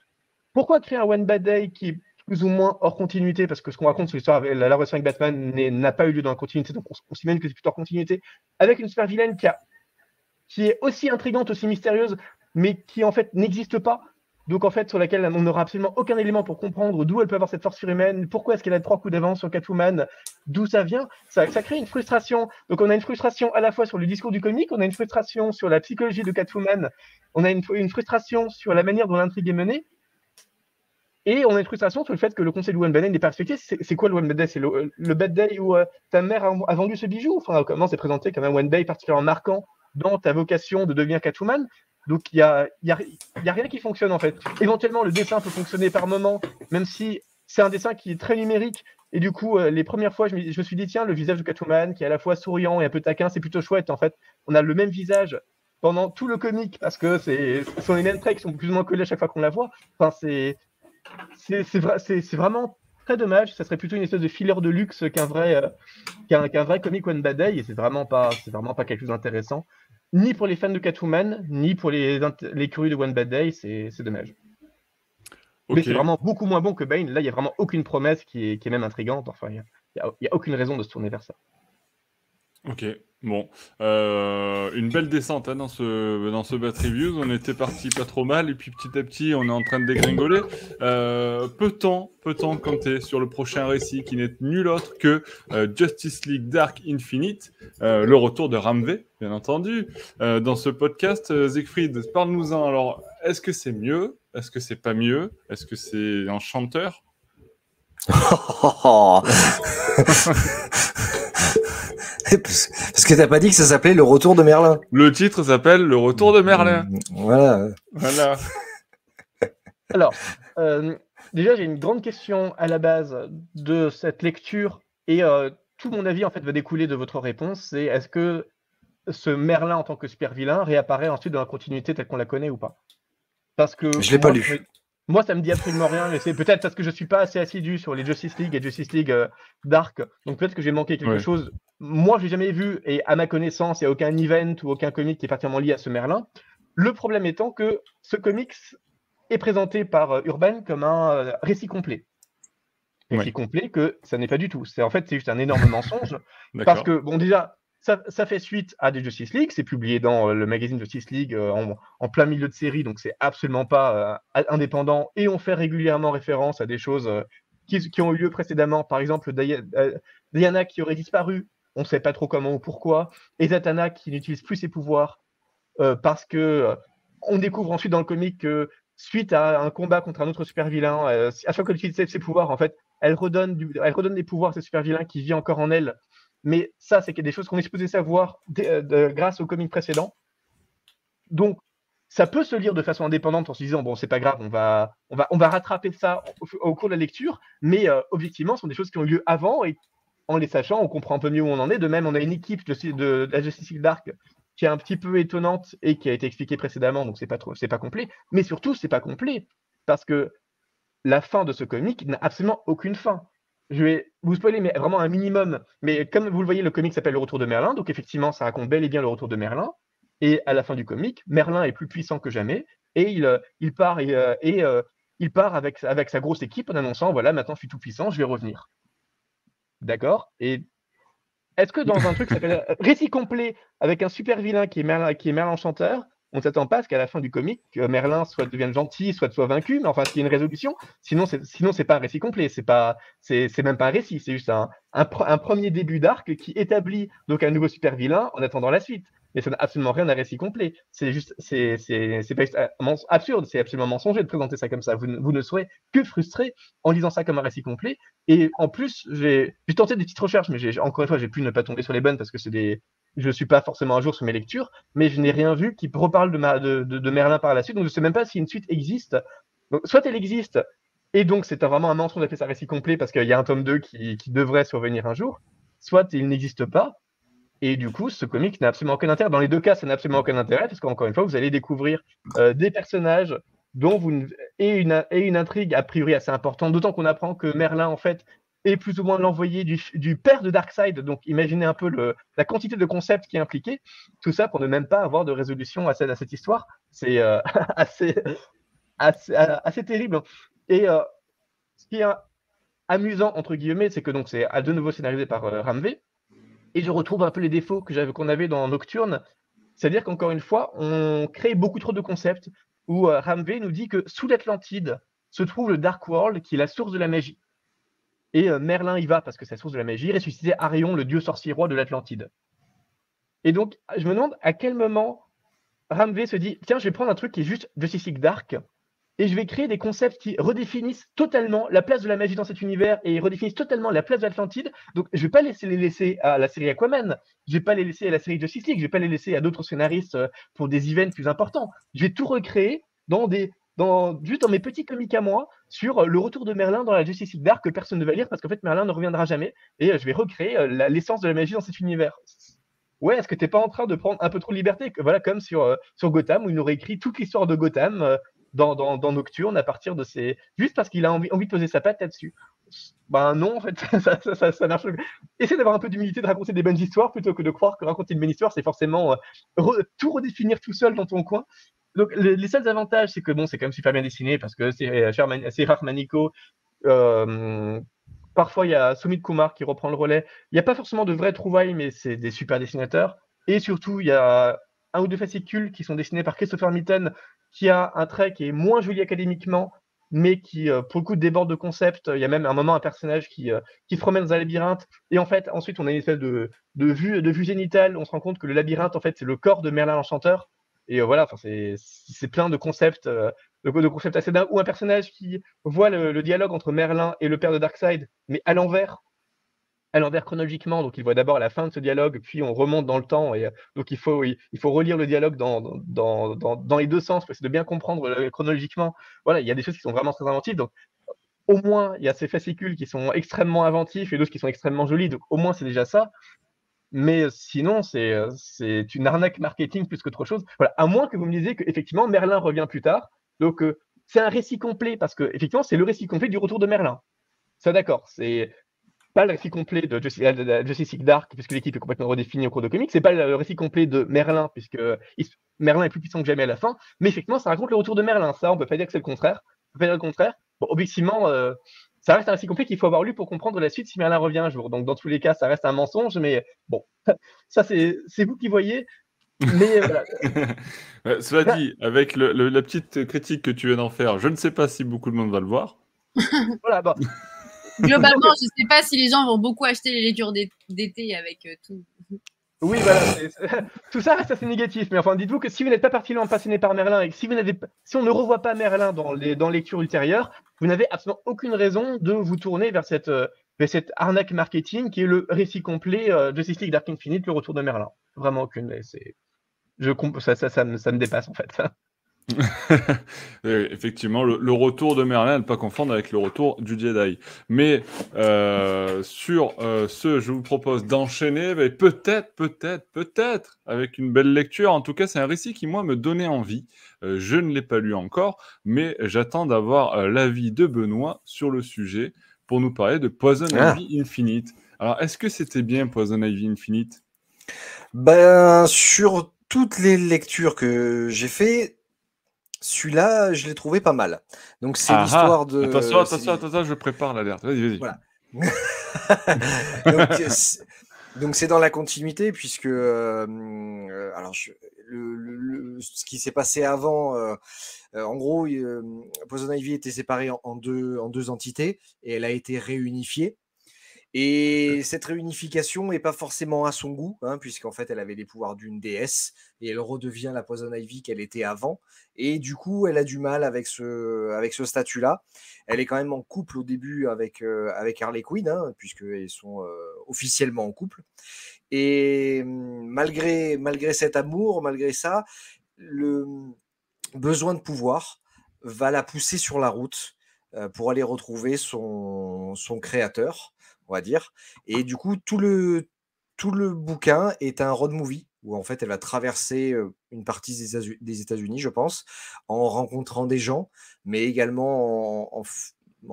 pourquoi créer un One Bad Day qui est plus ou moins hors continuité? Parce que ce qu'on raconte sur l'histoire, la, la relation avec Batman n'a pas eu lieu dans la continuité, donc on, s'imagine que c'est plutôt hors continuité. Avec une super vilaine qui, est aussi intrigante, aussi mystérieuse, mais qui en fait n'existe pas donc en fait sur laquelle on n'aura absolument aucun élément pour comprendre d'où elle peut avoir cette force surhumaine, pourquoi est-ce qu'elle a trois coups d'avance sur Catwoman, d'où ça vient, ça, crée une frustration. Donc on a une frustration à la fois sur le discours du comique, on a une frustration sur la psychologie de Catwoman, on a une, frustration sur la manière dont l'intrigue est menée, et on a une frustration sur le fait que le conseil de One Bad Day n'est pas respecté. C'est quoi le One Bad Day? C'est le, Bad Day où euh, ta mère a, vendu ce bijou? Enfin, comment c'est présenté comme un One Day particulièrement marquant dans ta vocation de devenir Catwoman? Donc il y a, y, a, y a rien qui fonctionne en fait. Éventuellement, le dessin peut fonctionner par moment, même si c'est un dessin qui est très numérique. Et du coup, euh, les premières fois, je me, je me, suis dit, tiens, le visage de Catwoman, qui est à la fois souriant et un peu taquin, c'est plutôt chouette. En fait, on a le même visage pendant tout le comic parce que c'est ce sont les mêmes traits qui sont plus ou moins collés à chaque fois qu'on la voit. Enfin, c'est c'est vraiment très dommage. Ça serait plutôt une espèce de filler de luxe qu'un vrai euh, qu'un vrai comic One Bad Day. Et c'est vraiment pas c'est vraiment pas quelque chose d'intéressant ni pour les fans de Catwoman, ni pour les, les curieux de One Bad Day, c'est dommage. Mais c'est vraiment beaucoup moins bon que Bane. Là, il n'y a vraiment aucune promesse qui est, qui est même intrigante. Enfin, il n'y a, a, aucune raison de se tourner vers ça. Ok, bon. Euh, une belle descente hein, dans ce, dans ce Bat Reviews. On était parti pas trop mal, et puis petit à petit, on est en train de dégringoler. Euh, peut-on peut compter sur le prochain récit qui n'est nul autre que euh, Justice League Dark Infinite, le retour de Ramvé, bien entendu, dans ce podcast. Siegfried, parle-nous-en. Alors, est-ce que c'est mieux? Est-ce que c'est pas mieux? Est-ce que c'est un chanteur Parce que t'as pas dit que ça s'appelait Le Retour de Merlin. Le titre s'appelle Le Retour de Merlin. Mm, voilà. Voilà. Alors, euh, déjà, j'ai une grande question à la base de cette lecture et euh, tout mon avis en fait va découler de votre réponse. C'est est-ce que ce Merlin en tant que super vilain réapparaît ensuite dans la continuité telle qu'on la connaît ou pas? Parce que je l'ai pas lu. Moi, ça me dit absolument rien. C'est peut-être parce que je suis pas assez assidu sur les Justice League et Justice League euh, Dark. Donc peut-être que j'ai manqué quelque chose. Moi, je l'ai jamais vu et à ma connaissance, il n'y a aucun event ou aucun comic qui est particulièrement lié à ce Merlin. Le problème étant que ce comics est présenté par euh, Urban comme un euh, récit complet. Récit complet que ça n'est pas du tout. C'est en fait c'est juste un énorme mensonge parce que bon déjà ça, fait suite à des Justice League, c'est publié dans euh, le magazine Justice League euh, en, plein milieu de série, donc c'est absolument pas euh, indépendant. Et on fait régulièrement référence à des choses qui, ont eu lieu précédemment. Par exemple, Diana qui aurait disparu, on ne sait pas trop comment ou pourquoi, et Zatanna qui n'utilise plus ses pouvoirs parce que on découvre ensuite dans le comic que suite à un combat contre un autre super vilain, à chaque fois qu'elle utilise ses pouvoirs, en fait, elle redonne, elle redonne des pouvoirs à ce super vilain qui vit encore en elle mais ça, c'est des choses qu'on est supposé savoir euh, grâce au comic précédent. Donc, ça peut se lire de façon indépendante en se disant bon c'est pas grave on va rattraper ça au, cours de la lecture. Mais euh, objectivement ce sont des choses qui ont eu lieu avant et en les sachant on comprend un peu mieux où on en est. De même on a une équipe de, la Justice League Dark qui est un petit peu étonnante et qui a été expliquée précédemment donc c'est pas c'est pas complet. Mais surtout c'est pas complet parce que la fin de ce comic n'a absolument aucune fin je vais vous spoiler, mais vraiment un minimum. Mais comme vous le voyez, le comic s'appelle Le Retour de Merlin. Donc, effectivement, ça raconte bel et bien le retour de Merlin. Et à la fin du comic, Merlin est plus puissant que jamais. Et il, euh, part, et, euh, euh, il part avec, sa grosse équipe en annonçant voilà, maintenant je suis tout puissant, je vais revenir. D'accord? Et est-ce que dans un truc qui s'appelle Récit complet avec un super vilain qui est Merlin, qui on ne s'attend pas à ce qu'à la fin du comic, Merlin soit devienne gentil, soit soit vaincu, mais enfin, qu'il y ait une résolution. Sinon, c'est, sinon, c'est pas un récit complet. C'est pas, c'est, même pas un récit. C'est juste un, un, premier début d'arc qui établit donc un nouveau super vilain en attendant la suite. Mais ça n'a absolument rien d'un récit complet. C'est juste, c'est, c'est, c'est pas absurde, c'est absolument mensonger de présenter ça comme ça. Vous, vous, ne serez que frustré en lisant ça comme un récit complet. Et en plus, j'ai, j'ai tenté des petites recherches, mais j'ai, encore une fois, j'ai pu ne pas tomber sur les bonnes parce que c'est des, je ne suis pas forcément à jour sur mes lectures, mais je n'ai rien vu qui reparle de, Merlin par la suite, donc je ne sais même pas si une suite existe. Donc, soit elle existe, et donc c'est vraiment un mensonge d'appeler ça récit complet parce qu'il y a un tome 2 qui, devrait survenir un jour, soit il n'existe pas, et du coup, ce comic n'a absolument aucun intérêt. Dans les deux cas, ça n'a absolument aucun intérêt, parce qu'encore une fois, vous allez découvrir euh, des personnages dont vous et une intrigue a priori assez importante, d'autant qu'on apprend que Merlin, en fait, et plus ou moins l'envoyé du, père de Darkseid. Donc imaginez un peu la quantité de concepts qui est impliqué. Tout ça pour ne même pas avoir de résolution à cette, histoire. C'est euh, assez, assez, assez, terrible. Et euh, ce qui est amusant, entre guillemets, c'est que c'est à de nouveau scénarisé par euh. Et je retrouve un peu les défauts que qu'on avait dans Nocturne. C'est-à-dire qu'encore une fois, on crée beaucoup trop de concepts où Ramvé nous dit que sous l'Atlantide se trouve le Dark World, qui est la source de la magie. Et euh, Merlin y va parce que c'est la source de la magie, ressusciter Arion, le dieu sorcier roi de l'Atlantide. Et donc, je me demande à quel moment Ramvé se dit tiens, je vais prendre un truc qui est juste Justice League Dark et je vais créer des concepts qui redéfinissent totalement la place de la magie dans cet univers et redéfinissent totalement la place de l'Atlantide. Donc, je vais pas laisser les laisser à la série Aquaman, je vais pas les laisser à la série Justice League, je vais pas les laisser à d'autres scénaristes euh, pour des events plus importants. Je vais tout recréer dans des dans, juste dans mes petits comics à moi sur euh, le retour de Merlin dans la Justice League Dark que personne ne va lire parce qu'en fait Merlin ne reviendra jamais et euh, je vais recréer euh, l'essence de la magie dans cet univers. Ouais, est-ce que t'es pas en train de prendre un peu trop de liberté? Voilà, comme sur, sur Gotham où il aurait écrit toute l'histoire de Gotham dans, dans, dans, Nocturne à partir de ces. Juste parce qu'il a envie, envie de poser sa patte là-dessus. Ben non, en fait, ça, ça, ça, marche. Essaye d'avoir un peu d'humilité de raconter des bonnes histoires plutôt que de croire que raconter une bonne histoire, c'est forcément tout redéfinir tout seul dans ton coin Donc, les, seuls avantages, c'est que bon, c'est quand même super bien dessiné parce que c'est Rach Manico. Euh, parfois, il y a Sumit Kumar qui reprend le relais. Il n'y a pas forcément de vraies trouvailles, mais c'est des super dessinateurs. Et surtout, il y a un ou deux fascicules qui sont dessinés par Christopher Mitten, qui a un trait qui est moins joli académiquement, mais qui, euh, pour le coup, déborde de concept. Il y a même un moment un personnage qui, euh, qui se promène dans un labyrinthe. Et en fait, ensuite, on a une espèce de, de, vue, de vue. On se rend compte que le labyrinthe, en fait, c'est le corps de Merlin l'Enchanteur. Et euh, voilà, c'est plein de concepts, de, de, concepts assez dingues. Ou un personnage qui voit le, dialogue entre Merlin et le père de Darkseid, mais à l'envers à l'envers chronologiquement. Donc, il voit d'abord la fin de ce dialogue, puis on remonte dans le temps. Et euh, donc, il faut, il, faut relire le dialogue dans, dans, dans, dans les deux sens pour essayer de bien comprendre euh, chronologiquement. Voilà, il y a des choses qui sont vraiment très inventives. Donc, au moins, il y a ces fascicules qui sont extrêmement inventifs et d'autres qui sont extrêmement jolis. Donc, au moins, c'est déjà ça. Mais sinon, c'est une arnaque marketing plus qu'autre chose. Voilà, à moins que vous me disiez qu'effectivement, Merlin revient plus tard. Donc, euh, c'est un récit complet parce que, effectivement, c'est le récit complet du retour de Merlin. Ça, d'accord. C'est pas le récit complet de Justice, League Dark, puisque l'équipe est complètement redéfinie au cours de comics. C'est pas le récit complet de Merlin, puisque Merlin est plus puissant que jamais à la fin. Mais effectivement, ça raconte le retour de Merlin. Ça, on peut pas dire que c'est le contraire. On peut pas dire le contraire. Bon, objectivement, euh, ça reste un récit complet qu'il faut avoir lu pour comprendre la suite si Merlin revient un jour. Donc, dans tous les cas, ça reste un mensonge, mais bon, ça, c'est vous qui voyez. Mais voilà. Cela dit, avec la petite critique que tu viens d'en faire, je ne sais pas si beaucoup de monde va le voir. voilà, bon. Globalement, je ne sais pas si les gens vont beaucoup acheter les lectures d'été avec euh, tout. Oui, voilà. Tout ça reste assez négatif. Mais enfin, dites-vous que si vous n'êtes pas particulièrement passionné par Merlin et que si, vous si on ne revoit pas Merlin dans les dans lectures ultérieures, vous n'avez absolument aucune raison de vous tourner vers cette, euh, cette arnaque marketing qui est le récit complet de euh, Justice League Dark Infinite, le retour de Merlin. Vraiment aucune. Je, ça, ça, ça, me, ça me dépasse en fait. Effectivement, le, retour de Merlin, ne pas confondre avec le retour du Jedi. Mais euh, sur euh, ce, je vous propose d'enchaîner, peut-être, peut-être, peut-être, avec une belle lecture. En tout cas, c'est un récit qui, moi, me donnait envie. Euh, je ne l'ai pas lu encore, mais j'attends d'avoir l'avis de Benoît sur le sujet pour nous parler de Poison ah. Ivy Infinite. Alors, est-ce que c'était bien Poison Ivy Infinite? Ben, sur toutes les lectures que j'ai fait, celui-là, je l'ai trouvé pas mal. Donc, c'est ah l'histoire ah. de. Attention, attention, attention, je prépare l'alerte. Vas-y, vas-y. Voilà. donc, c'est dans la continuité, puisque. Euh, euh, alors, le, ce qui s'est passé avant. Euh, en gros, Poison Ivy était séparée en, deux, en deux entités et elle a été réunifiée. Et cette réunification n'est pas forcément à son goût, hein, puisqu'en fait, elle avait les pouvoirs d'une déesse et elle redevient la Poison Ivy qu'elle était avant. Et du coup, elle a du mal avec ce, avec ce statut-là. Elle est quand même en couple au début avec, euh, avec Harley Quinn, hein, puisqu'elles sont euh, officiellement en couple. Et hum, malgré, malgré cet amour, malgré ça, le besoin de pouvoir va la pousser sur la route euh, pour aller retrouver son, son créateur on va dire. Et du coup, tout le, tout le bouquin est un road movie où en fait elle va traverser une partie des États-Unis, je pense, en rencontrant des gens, mais également en,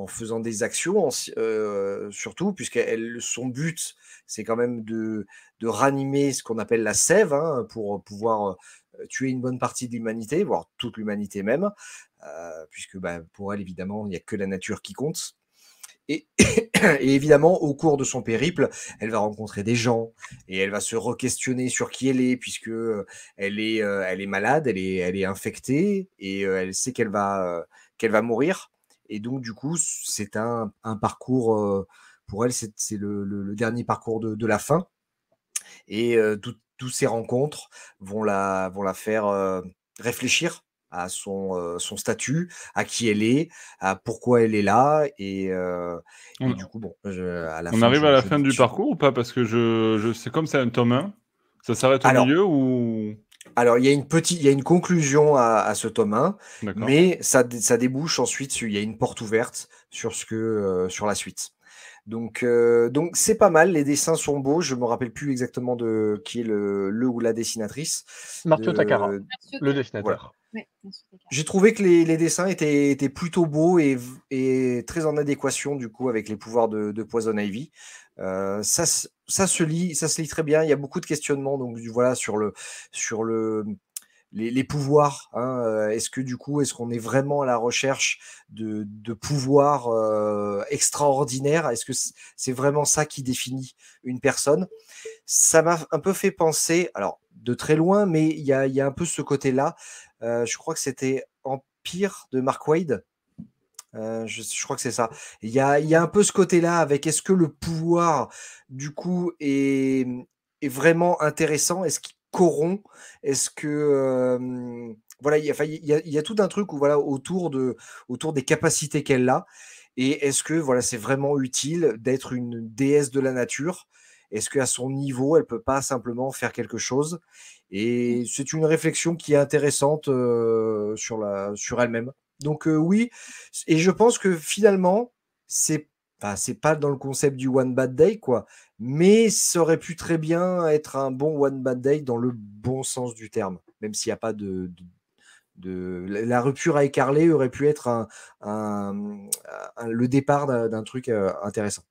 faisant des actions, surtout, puisque son but, c'est quand même de, de ranimer ce qu'on appelle la sève, hein, pour pouvoir tuer une bonne partie de l'humanité, voire toute l'humanité même, puisque bah, pour elle, évidemment, il n'y a que la nature qui compte. Et, évidemment, au cours de son périple, elle va rencontrer des gens et elle va se re-questionner sur qui elle est, puisque euh, elle est, euh, elle est malade, elle est, elle est infectée et euh, elle sait qu'elle va, qu'elle va mourir. Et donc, du coup, c'est un, parcours, pour elle, c'est le, dernier parcours de, la fin. Et toutes ces rencontres vont la, vont la faire réfléchir à son, euh, son statut, à qui elle est, à pourquoi elle est là. Et, euh, du coup, bon, à la On arrive à la fin du parcours ou pas? Parce que je, je c'est comme c'est un tome 1. Ça s'arrête au milieu ou? alors, il y a une petite, il y a une conclusion à, ce tome 1, mais ça, ça débouche ensuite, il y a une porte ouverte sur ce que, euh, sur la suite. Donc, donc c'est pas mal. Les dessins sont beaux. Je me rappelle plus exactement de qui est le, le ou la dessinatrice. Martio Takara, le dessinateur. J'ai trouvé que les, dessins étaient, plutôt beaux et, très en adéquation du coup avec les pouvoirs de, Poison Ivy. Euh, ça, ça, se lit, ça se lit très bien. Il y a beaucoup de questionnements donc voilà sur le sur le les, pouvoirs. Hein, est-ce que du coup, est-ce qu'on est vraiment à la recherche de, de pouvoirs extraordinaires? Est-ce que c'est vraiment ça qui définit une personne? Ça m'a un peu fait penser, alors de très loin, mais il y a, y a, un peu ce côté-là. je crois que c'était Empire de Mark Wade. je, je, crois que c'est ça. Il y a, y a, un peu ce côté-là avec est-ce que le pouvoir, du coup, est, est vraiment intéressant? Est-ce qu'il corrompt Est-ce que voilà, il y, a, y, a, tout un truc où, voilà, autour, de, autour des capacités qu'elle a. Et est-ce que voilà, c'est vraiment utile d'être une déesse de la nature? Est-ce qu'à son niveau, elle peut pas simplement faire quelque chose? Et c'est une réflexion qui est intéressante sur, la, sur elle-même. Donc oui, et je pense que finalement, c'est Enfin, c'est pas dans le concept du One Bad Day, quoi. Mais ça aurait pu très bien être un bon One Bad Day dans le bon sens du terme, même s'il n'y a pas de, de, La rupture avec Harley aurait pu être un, le départ d'un truc euh, intéressant.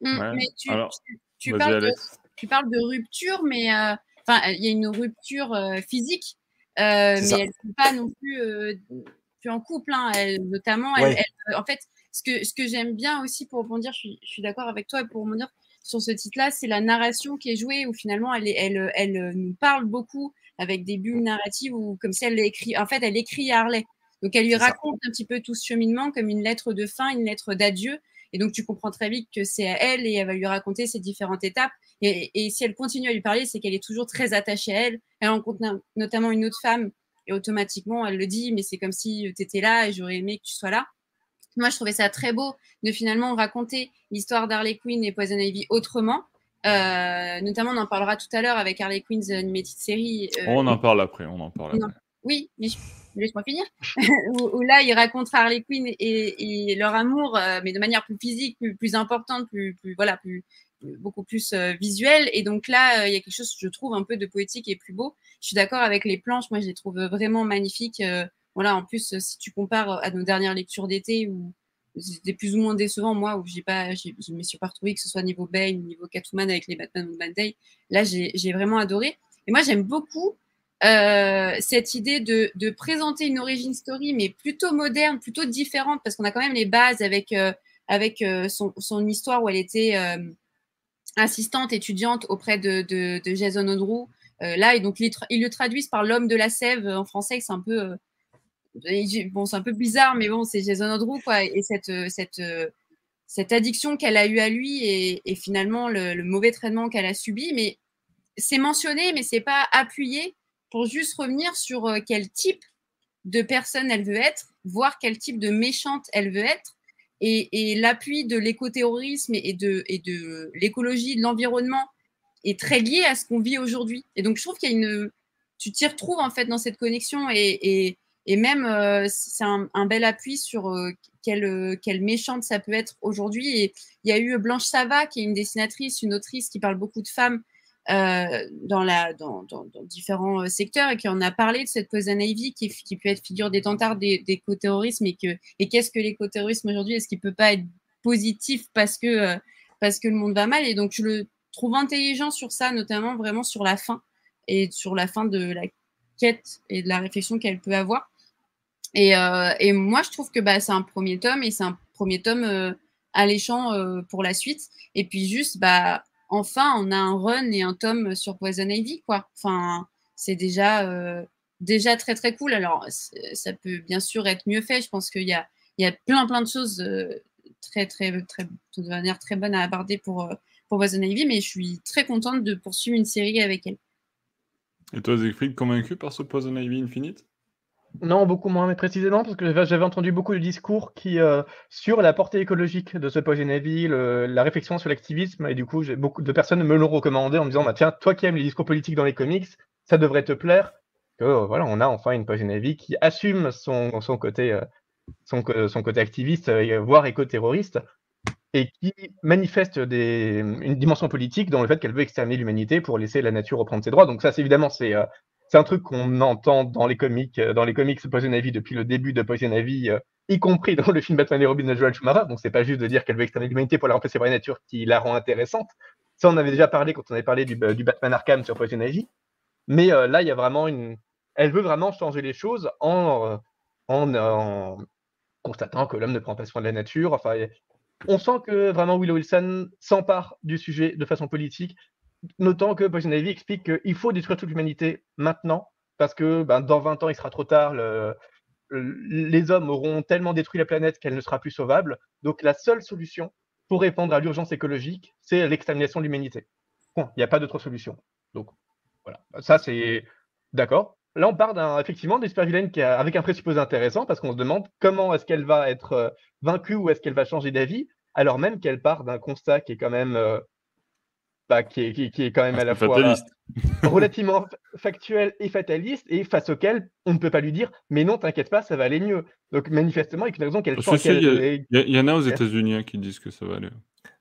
Mmh, mais tu, parles de, rupture, mais euh, enfin, il y a une rupture euh, physique, mais elle n'est pas non plus, plus en couple. Hein, notamment, elle, en fait, ce que, ce que j'aime bien aussi pour rebondir, je suis, je suis d'accord avec toi, pour rebondir sur ce titre-là, c'est la narration qui est jouée où finalement elle, elle, elle, nous parle beaucoup avec des bulles narratives ou comme si elle écrit. En fait, elle écrit à Harley. Donc elle lui raconte un petit peu tout ce cheminement comme une lettre de fin, une lettre d'adieu. Et donc tu comprends très vite que c'est à elle et elle va lui raconter ces différentes étapes. Et, et si elle continue à lui parler, c'est qu'elle est toujours très attachée à elle. Elle rencontre notamment une autre femme et automatiquement elle le dit, mais c'est comme si tu étais là et j'aurais aimé que tu sois là. Moi, je trouvais ça très beau de finalement raconter l'histoire d'Harley Quinn et Poison Ivy autrement. Euh, notamment, on en parlera tout à l'heure avec Harley Quinn's Animated Series. Euh, on en parle après, on en parle après. Oui, mais laisse-moi finir. où, là, il raconte Harley Quinn et, leur amour, euh, mais de manière plus physique, plus, importante, plus, voilà, plus, beaucoup plus visuelle. Et donc là, il y a quelque chose, je trouve, un peu de poétique et plus beau. Je suis d'accord avec les planches. Moi, je les trouve vraiment magnifiques. Voilà, en plus, si tu compares à nos dernières lectures d'été où c'était plus ou moins décevant, moi, où pas, je me suis pas retrouvée, que ce soit niveau Bane, niveau Catwoman avec les Batman ou Day. Là, j'ai vraiment adoré. Et moi, j'aime beaucoup euh, cette idée de, de, présenter une origin story, mais plutôt moderne, plutôt différente, parce qu'on a quand même les bases avec, euh, avec euh, son, histoire où elle était assistante étudiante auprès de, de, Jason O'Drew. là, et donc, ils, le traduisent par l'homme de la sève en français, c'est un peu bon, c'est un peu bizarre, mais bon, c'est Jason O'Drew, quoi. Et cette, euh, cette, euh, cette addiction qu'elle a eue à lui et, finalement le, mauvais traitement qu'elle a subi. Mais c'est mentionné, mais c'est pas appuyé pour juste revenir sur euh, quel type de personne elle veut être, voir quel type de méchante elle veut être. Et, l'appui de l'écoterrorisme et de, et de l'écologie, de l'environnement est très lié à ce qu'on vit aujourd'hui. Et donc, je trouve qu'il y a une. Tu t'y retrouves en fait dans cette connexion et même, euh, c'est un, bel appui sur euh, quelle, euh, quelle, méchante ça peut être aujourd'hui. Et il y a eu Blanche Sava, qui est une dessinatrice, une autrice qui parle beaucoup de femmes dans, la, dans, différents secteurs et qui en a parlé de cette Poison Ivy qui, qui peut être figure détenteur des, des terrorisme et, que, et qu'est-ce que l'éco-terrorisme aujourd'hui? Est-ce qu'il peut pas être positif parce que, parce que le monde va mal? Et donc, je le trouve intelligent sur ça, notamment vraiment sur la fin et sur la fin de la quête et de la réflexion qu'elle peut avoir. Et, euh, et, moi, je trouve que bah, c'est un premier tome et c'est un premier tome euh, alléchant euh, pour la suite. Et puis juste, bah, enfin, on a un run et un tome sur Poison Ivy. Enfin, c'est déjà, très très cool. Alors, ça peut bien sûr être mieux fait. Je pense qu'il y a, plein plein de choses très très très de manière très bonne à aborder pour pour Poison Ivy, mais je suis très contente de poursuivre une série avec elle. Et toi, Siegfried, convaincu par ce Poison Ivy Infinite? Non, beaucoup moins, mais précisément parce que j'avais entendu beaucoup de discours qui, euh, sur la portée écologique de ce Poison Ivy, la réflexion sur l'activisme, et du coup, beaucoup de personnes me l'ont recommandé en me disant bah, Tiens, toi qui aimes les discours politiques dans les comics, ça devrait te plaire. Que euh, voilà, on a enfin une Poison Ivy qui assume son, son côté, euh, son, son, côté activiste, voire éco-terroriste, et qui manifeste une dimension politique dans le fait qu'elle veut exterminer l'humanité pour laisser la nature reprendre ses droits. Donc, ça, évidemment, c'est c'est un truc qu'on entend dans les comics, euh, dans les comics Poison Ivy depuis le début de Poison Ivy, euh, y compris dans le film Batman et Robin de Joel Schumacher. Donc c'est pas juste de dire qu'elle veut exterminer l'humanité pour la remplacer par la nature qui la rend intéressante. Ça, on avait déjà parlé quand on avait parlé du, Batman Arkham sur Poison Ivy. Mais euh, là, il y a vraiment une, elle veut vraiment changer les choses en, en, constatant que l'homme ne prend pas soin de la nature. Enfin, on sent que vraiment Willow Wilson s'empare du sujet de façon politique, notant que Ivy explique qu'il faut détruire toute l'humanité maintenant, parce que ben, dans 20 ans, il sera trop tard. les hommes auront tellement détruit la planète qu'elle ne sera plus sauvable. Donc la seule solution pour répondre à l'urgence écologique, c'est l'extermination de l'humanité. Il n'y a pas d'autre solution. Donc voilà, ça c'est d'accord. Là, on part d'un, effectivement d'une super-vilaine qui avec un présupposé intéressant parce qu'on se demande comment est-ce qu'elle va être euh, vaincue ou est-ce qu'elle va changer d'avis, alors même qu'elle part d'un constat qui est quand même, euh, bah, qui, est, qui, est, quand même à la fois relativement factuel et fataliste, et face auquel on ne peut pas lui dire mais non, t'inquiète pas, ça va aller mieux. Donc manifestement, il y a une raison qu'elle change. Il y, en a aux États-Unis hein, qui disent que ça va aller.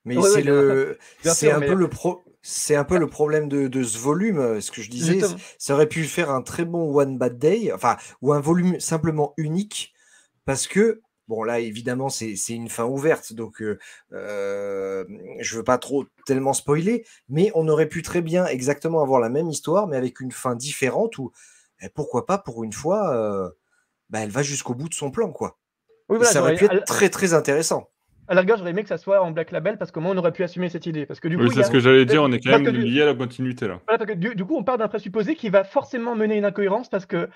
Mais c'est le, c'est un peu le pro. C'est un peu le problème de, ce volume, ce que je disais. Ça aurait pu faire un très bon One Bad Day, enfin, ou un volume simplement unique, parce que, bon, là, évidemment, c'est une fin ouverte, donc euh, euh, je veux pas trop tellement spoiler, mais on aurait pu très bien exactement avoir la même histoire, mais avec une fin différente, ou eh, pourquoi pas, pour une fois, bah, elle va jusqu'au bout de son plan, quoi. ça aurait pu être très, très intéressant. À la rigueur, j'aurais aimé que ça soit en Black Label parce que moi, on aurait pu assumer cette idée. Parce que du oui, c'est ce que j'allais dire, on est quand même lié à la continuité là. du, coup, on part d'un présupposé qui va forcément mener une incohérence parce que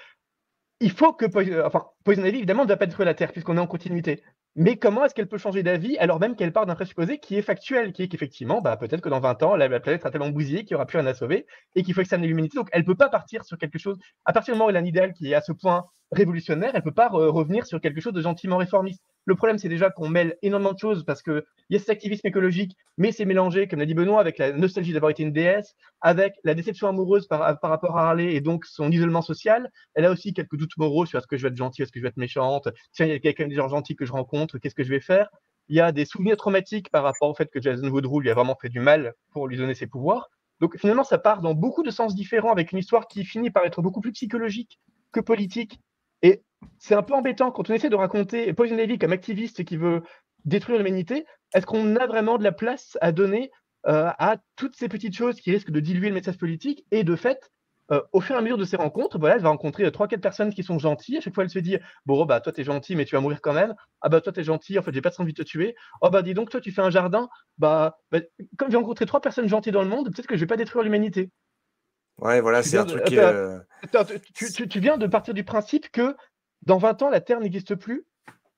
il faut que Poison, enfin, Poison évidemment, ne doit pas détruire la Terre puisqu'on est en continuité. Mais comment est-ce qu'elle peut changer d'avis alors même qu'elle part d'un présupposé qui est factuel, qui est qu'effectivement, bah, peut-être que dans 20 ans, la, planète sera tellement bousillée qu'il n'y aura plus rien à sauver et qu'il faut exterminer l'humanité. Donc elle ne peut pas partir sur quelque chose. À partir du moment où elle a un idéal qui est à ce point révolutionnaire, elle ne peut pas revenir sur quelque chose de gentiment réformiste. Le problème, c'est déjà qu'on mêle énormément de choses parce qu'il y a cet activisme écologique, mais c'est mélangé, comme l'a dit Benoît, avec la nostalgie d'avoir été une déesse, avec la déception amoureuse par, rapport à Harley et donc son isolement social. Elle a aussi quelques doutes moraux sur est-ce que je vais être gentille, est-ce que je vais être méchante, tiens, il y a quelqu'un des gens gentils que je rencontre, qu'est-ce que je vais faire? Il y a des souvenirs traumatiques par rapport au fait que Jason Woodrue lui a vraiment fait du mal pour lui donner ses pouvoirs. Donc finalement, ça part dans beaucoup de sens différents avec une histoire qui finit par être beaucoup plus psychologique que politique. Et c'est un peu embêtant quand on essaie de raconter Poison Ivy comme activiste qui veut détruire l'humanité. Est-ce qu'on a vraiment de la place à donner euh, à toutes ces petites choses qui risquent de diluer le message politique Et de fait, euh, au fur et à mesure de ces rencontres, voilà, elle va rencontrer euh, trois, quatre personnes qui sont gentilles. À chaque fois, elle se dit Bon, bah, toi, t'es gentil, mais tu vas mourir quand même. Ah, bah, toi, t'es gentil, en fait, j'ai pas envie de te tuer. Oh, bah, dis donc, toi, tu fais un jardin. Bah, bah comme j'ai rencontré trois personnes gentilles dans le monde, peut-être que je vais pas détruire l'humanité. Ouais, voilà, c'est un truc. Tu, tu, viens de partir du principe que dans 20 ans, la Terre n'existe plus?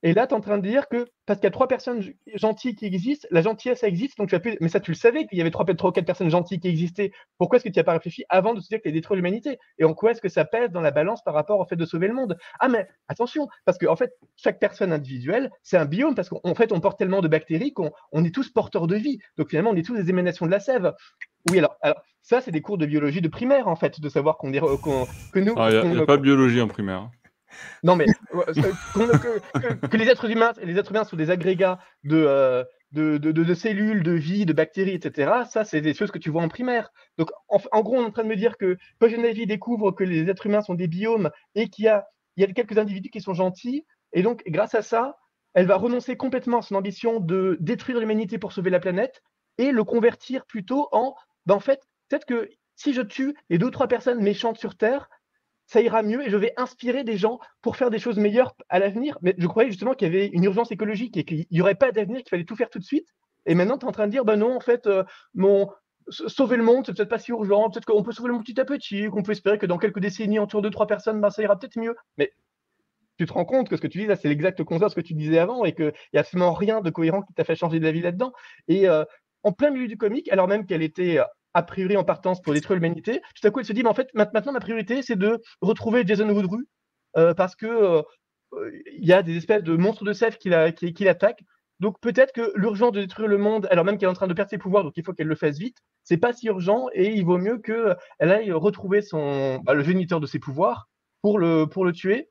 Et là, tu es en train de dire que parce qu'il y a trois personnes gentilles qui existent, la gentillesse existe, donc tu as pu... Mais ça, tu le savais qu'il y avait trois, trois ou quatre personnes gentilles qui existaient. Pourquoi est-ce que tu n'y as pas réfléchi avant de te dire que tu as détruit l'humanité? Et en quoi est-ce que ça pèse dans la balance par rapport au fait de sauver le monde? Ah, mais attention, parce qu'en en fait, chaque personne individuelle, c'est un biome, parce qu'en fait, on porte tellement de bactéries qu'on on est tous porteurs de vie. Donc finalement, on est tous des émanations de la sève. Oui, alors, alors ça, c'est des cours de biologie de primaire, en fait, de savoir qu'on que nous. Ah, il n'y a, pas de biologie en primaire. Non, mais que, les êtres humains, les êtres humains sont des agrégats euh, de, de, cellules, de vie, de bactéries, etc. Ça, c'est des choses que tu vois en primaire. Donc, en, gros, on est en train de me dire que Ivy découvre que les êtres humains sont des biomes et qu'il y a, y a quelques individus qui sont gentils. Et donc, grâce à ça, elle va renoncer complètement à son ambition de détruire l'humanité pour sauver la planète et le convertir plutôt en, ben, en fait, peut-être que si je tue les deux ou trois personnes méchantes sur Terre, ça ira mieux et je vais inspirer des gens pour faire des choses meilleures à l'avenir. Mais je croyais justement qu'il y avait une urgence écologique et qu'il n'y aurait pas d'avenir, qu'il fallait tout faire tout de suite. Et maintenant, tu es en train de dire, bah non, en fait, euh, sauver le monde, c'est peut-être pas si urgent, peut-être qu'on peut sauver le monde petit à petit, qu'on peut espérer que dans quelques décennies, autour de trois personnes, ben, ça ira peut-être mieux. Mais tu te rends compte que ce que tu dis là, c'est l'exact contraire de ce que tu disais avant et qu'il n'y a absolument rien de cohérent qui t'a fait changer d'avis là-dedans. Et euh, en plein milieu du comique, alors même qu'elle était a priori en partance pour détruire l'humanité. Tout à coup, elle se dit, mais en fait, maintenant, ma priorité, c'est de retrouver Jason Woodrue euh, parce que euh, il y a des espèces de monstres de sève qui, l'attaquent. Donc peut-être que l'urgence de détruire le monde, alors même qu'elle est en train de perdre ses pouvoirs, donc il faut qu'elle le fasse vite, c'est pas si urgent et il vaut mieux qu'elle aille retrouver son, bah, le géniteur de ses pouvoirs pour le, tuer.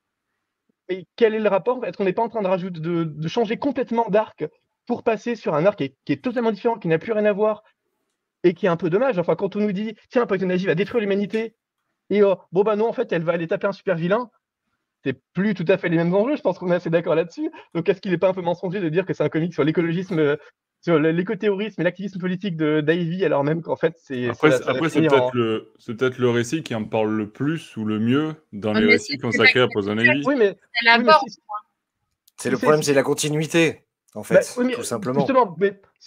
Et quel est le rapport Est-ce qu'on n'est pas en train de, changer complètement d'arc pour passer sur un arc qui qui est, totalement différent, qui n'a plus rien à voir et qui est un peu dommage. Enfin, quand on nous dit, tiens, Poison Ivy va détruire l'humanité, et oh, bon, bah non, en fait, elle va aller taper un super vilain, c'est plus tout à fait les mêmes enjeux. Je pense qu'on est assez d'accord là-dessus. Donc, est-ce qu'il n'est pas un peu mensonger de dire que c'est un comic sur l'écologisme, sur l'éco-terrorisme et l'activisme politique de d'Ivy, alors même qu'en fait, c'est. Après, c'est peut-être le, peut le récit qui en parle le plus ou le mieux dans ah, les récits consacrés à Poison Ivy. Oui, mais. C'est le problème, c'est la continuité en fait, bah, tout simplement. Justement,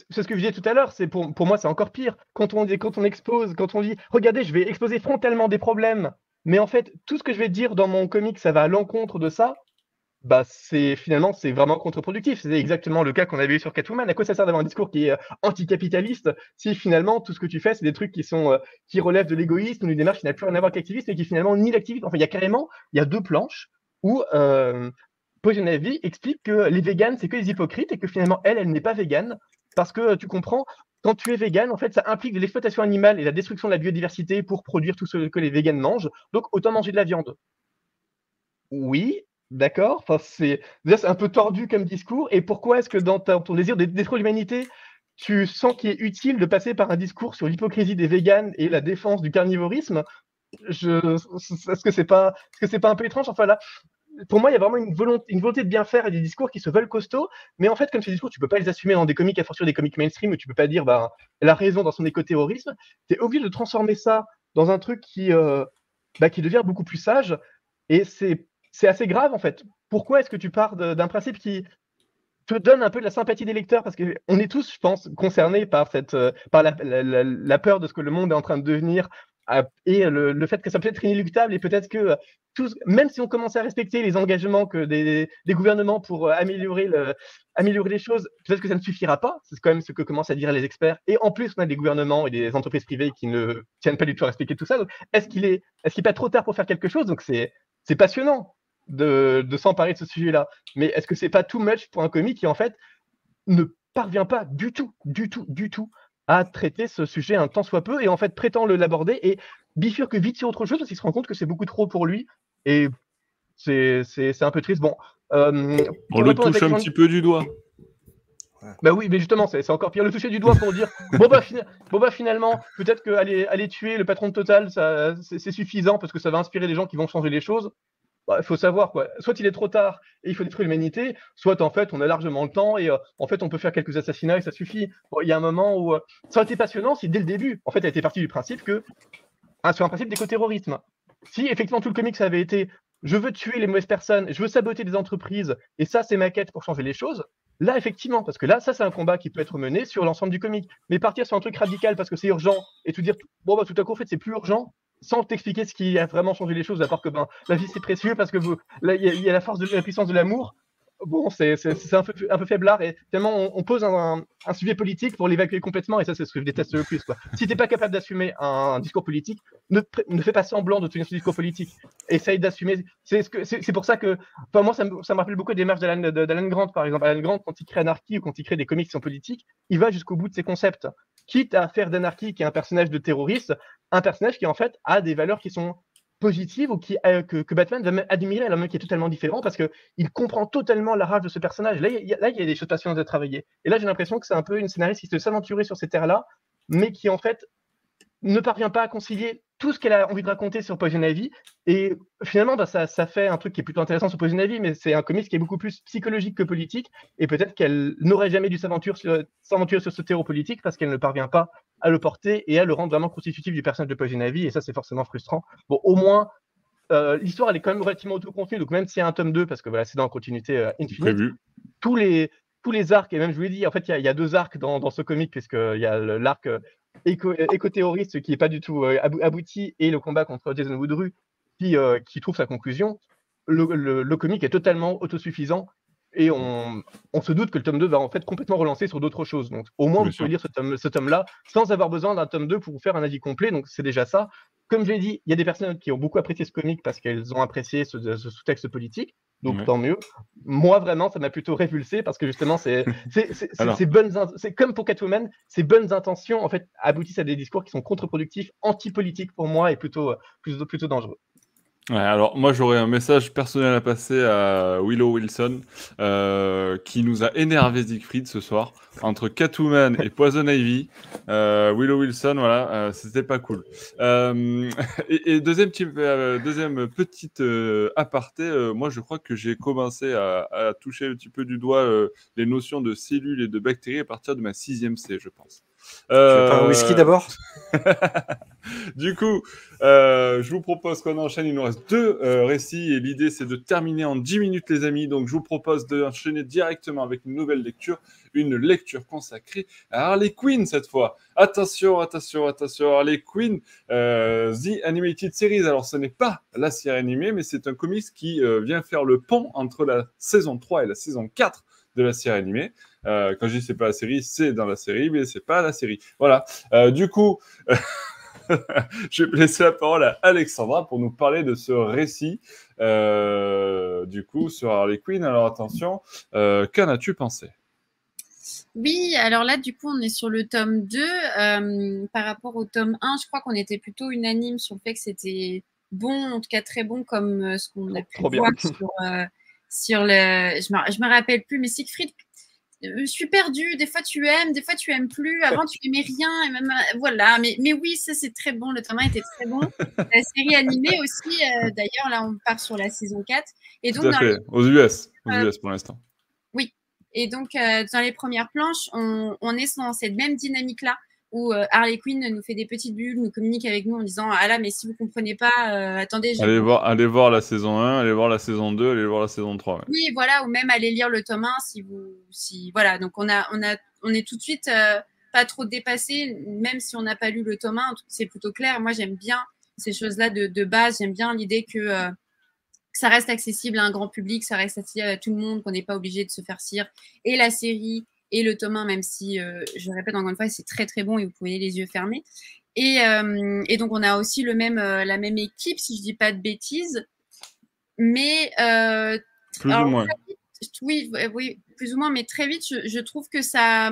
c'est ce que je disais tout à l'heure, c'est pour, pour moi c'est encore pire. Quand on, quand on expose, quand on dit, regardez, je vais exposer frontalement des problèmes, mais en fait, tout ce que je vais dire dans mon comic, ça va à l'encontre de ça, bah c'est finalement c'est vraiment contre-productif. C'est exactement le cas qu'on avait eu sur Catwoman. À quoi ça sert d'avoir un discours qui est euh, anticapitaliste si finalement tout ce que tu fais c'est des trucs qui sont euh, qui relèvent de l'égoïsme ou une démarche qui n'a plus rien à voir avec l'activisme et qui finalement ni l'activisme. Enfin, il y a carrément il y a deux planches où euh, Ivy explique que les véganes, c'est que des hypocrites et que finalement, elle, elle n'est pas végane parce que tu comprends, quand tu es végane, en fait, ça implique de l'exploitation animale et la destruction de la biodiversité pour produire tout ce que les véganes mangent. Donc, autant manger de la viande. Oui, d'accord. Enfin, c'est un peu tordu comme discours. Et pourquoi est-ce que dans ton désir de détruire l'humanité, tu sens qu'il est utile de passer par un discours sur l'hypocrisie des véganes et la défense du carnivorisme? Je, est-ce que c'est pas, est-ce que c'est pas un peu étrange? Enfin là, pour moi, il y a vraiment une volonté, de bien faire et des discours qui se veulent costauds, mais en fait, comme ces discours, tu peux pas les assumer dans des comics, à fortiori des comics mainstream, où tu peux pas dire, bah, elle a raison dans son écoterrorisme. Tu es obligé de transformer ça dans un truc qui, euh, bah, devient beaucoup plus sage, et c'est, assez grave, en fait. Pourquoi est-ce que tu pars d'un principe qui te donne un peu de la sympathie des lecteurs, parce qu'on est tous, je pense, concernés par, euh, la peur de ce que le monde est en train de devenir, et le, fait que ça peut être inéluctable et peut-être que euh, même si on commençait à respecter les engagements que des, gouvernements pour euh, améliorer, le, améliorer les choses, peut-être que ça ne suffira pas. C'est quand même ce que commencent à dire les experts. Et en plus, on a des gouvernements et des entreprises privées qui ne tiennent pas du tout à respecter tout ça. est-ce qu'il est, est-ce qu'il n'est pas trop tard pour faire quelque chose? Donc, c'est, passionnant de, s'emparer de ce sujet-là. Mais est-ce que c'est pas too much pour un comic qui, en fait, ne parvient pas du tout, du tout, du tout à traiter ce sujet un tant soit peu et en fait prétend le l'aborder et bifurque vite sur autre chose parce qu'il se rend compte que c'est beaucoup trop pour lui et c'est un peu triste. Bon, euh, on le touche un petit peu du doigt. Bah oui, mais justement, c'est encore pire le toucher du doigt pour dire bon bah, bon bah finalement, peut-être qu'aller aller tuer le patron de Total, c'est suffisant parce que ça va inspirer des gens qui vont changer les choses. Bah, il faut savoir quoi. Soit il est trop tard et il faut détruire l'humanité, soit en fait on a largement le temps et euh, en fait on peut faire quelques assassinats et ça suffit. il y a un moment où euh, ça aurait été passionnant si dès le début, en fait, elle était partie du principe que ah, sur un principe d'éco-terrorisme. Si effectivement tout le comics avait été je veux tuer les mauvaises personnes, je veux saboter des entreprises et ça c'est ma quête pour changer les choses. Là, effectivement, parce que là, ça, c'est un combat qui peut être mené sur l'ensemble du comic. Mais partir sur un truc radical parce que c'est urgent et tout dire, bon, bah, tout à coup, en fait, c'est plus urgent, sans t'expliquer ce qui a vraiment changé les choses, à part que ben, la vie c'est précieux parce que il y, a la force de la puissance de l'amour. Bon, c'est un peu, un peu faiblard et tellement on, pose un, sujet politique pour l'évacuer complètement et ça c'est ce que je déteste le plus. Si t'es pas capable d'assumer un, discours politique, ne, ne fais pas semblant de tenir ce discours politique. Essaye d'assumer. C'est ce pour ça que, enfin, moi ça me, ça me rappelle beaucoup des démarches d'Alan Grant par exemple. Alan Grant quand il crée Anarchy ou quand il crée des comics qui sont politiques, il va jusqu'au bout de ses concepts quitte à faire d'Anarchy, qui est un personnage de terroriste, un personnage qui en fait a des valeurs qui sont positives ou qui, euh, que, Batman va même admirer, alors même qui est totalement différent parce qu'il comprend totalement la rage de ce personnage. Là, il y, a, des choses passionnantes à travailler. Et là, j'ai l'impression que c'est un peu une scénariste qui se s'aventurer sur ces terres-là, mais qui en fait ne parvient pas à concilier tout ce qu'elle a envie de raconter sur Poison Ivy. Et finalement, bah, ça, ça, fait un truc qui est plutôt intéressant sur Poison Ivy, mais c'est un comics qui est beaucoup plus psychologique que politique. Et peut-être qu'elle n'aurait jamais dû s'aventurer sur, sur, ce terreau politique parce qu'elle ne parvient pas à le porter et à le rendre vraiment constitutif du personnage de Poison Ivy. Et ça, c'est forcément frustrant. Bon, au moins, euh, l'histoire, elle est quand même relativement autocontenue. Donc, même s'il y a un tome 2, parce que voilà, c'est dans la continuité euh, infinie, tous les, tous les arcs, et même je vous l'ai dit, en fait, il y, a deux arcs dans, dans ce comic, puisqu'il y a l'arc éco-terroriste qui n'est pas du tout euh, abouti et le combat contre Jason Woodrue qui, euh, qui trouve sa conclusion, le, le, comic est totalement autosuffisant et on, on, se doute que le tome 2 va en fait complètement relancer sur d'autres choses. Donc au moins, vous pouvez lire ce tome-là ce tome sans avoir besoin d'un tome 2 pour vous faire un avis complet. Donc c'est déjà ça. Comme je l'ai dit, il y a des personnes qui ont beaucoup apprécié ce comic parce qu'elles ont apprécié ce, sous-texte politique. Donc tant mieux. Moi vraiment, ça m'a plutôt révulsé parce que justement, c'est bonnes, c'est comme pour Catwoman, ces bonnes intentions en fait aboutissent à des discours qui sont contre-productifs, anti-politiques pour moi et plutôt plutôt plutôt dangereux. Alors moi j'aurais un message personnel à passer à Willow Wilson euh, qui nous a énervé Siegfried ce soir entre Catwoman et Poison Ivy. Euh, Willow Wilson, voilà, euh, c'était pas cool. Euh, et, deuxième, euh, deuxième petite aparté, moi je crois que j'ai commencé à, à, toucher un petit peu du doigt les notions de cellules et de bactéries à partir de ma sixième C, je pense. Euh... Tu veux un whisky d'abord? Du coup, euh, je vous propose qu'on enchaîne. Il nous reste deux euh, récits et l'idée c'est de terminer en 10 minutes, les amis. Donc, je vous propose d'enchaîner directement avec une nouvelle lecture, une lecture consacrée à Harley Quinn cette fois. Attention, attention, attention, Harley Quinn, euh, The Animated Series. Alors, ce n'est pas la série animée, mais c'est un comics qui vient faire le pont entre la saison 3 et la saison 4 de la série animée. Euh, quand je dis c'est pas la série, c'est dans la série, mais c'est pas la série. Voilà. Euh, du coup, je vais laisser la parole à Alexandra pour nous parler de ce récit. Euh, du coup, sur Harley Quinn. Alors attention, euh, qu'en as-tu pensé? Oui, alors là, du coup, on est sur le tome 2. Euh, par rapport au tome 1, je crois qu'on était plutôt unanime sur le fait que c'était bon, en tout cas très bon, comme euh, ce qu'on a pu Trop voir bien. sur, euh, sur le. Je me, je me rappelle plus, mais Siegfried, je suis perdue. Des fois, tu aimes, des fois, tu aimes plus. Avant, tu aimais rien. Et même, euh, voilà. Mais, mais oui, ça, c'est très bon. Le tome 1 était très bon. La série animée aussi. euh, D'ailleurs, là, on part sur la saison 4. Et donc, Tout à. Aux US. Aux Euh, US pour l'instant. Et donc, euh, dans les premières planches, on, on est dans cette même dynamique-là où euh, Harley Quinn nous fait des petites bulles, nous communique avec nous en disant Ah là, mais si vous comprenez pas, euh, attendez. Allez voir, allez voir la saison 1, allez voir la saison 2, allez voir la saison 3. ouais. Oui, voilà, ou même aller lire le tome 1 si vous. Si, voilà, donc on, a, on, a, on est tout de suite euh, pas trop dépassé, même si on n'a pas lu le tome 1, en tout cas, c'est plutôt clair. Moi, j'aime bien ces choses-là de, de base, j'aime bien l'idée que. euh, que ça reste accessible à un grand public, ça reste accessible à tout le monde, qu'on n'est pas obligé de se faire cire. Et la série et le tome 1, même si, euh, je répète encore une fois, c'est très très bon et vous pouvez les yeux fermés. Et, euh, et donc, on a aussi le même, euh, la même équipe, si je dis pas de bêtises. Mais Plus alors, ou moins. très vite, oui, oui, plus ou moins, mais très vite, je, je trouve que ça,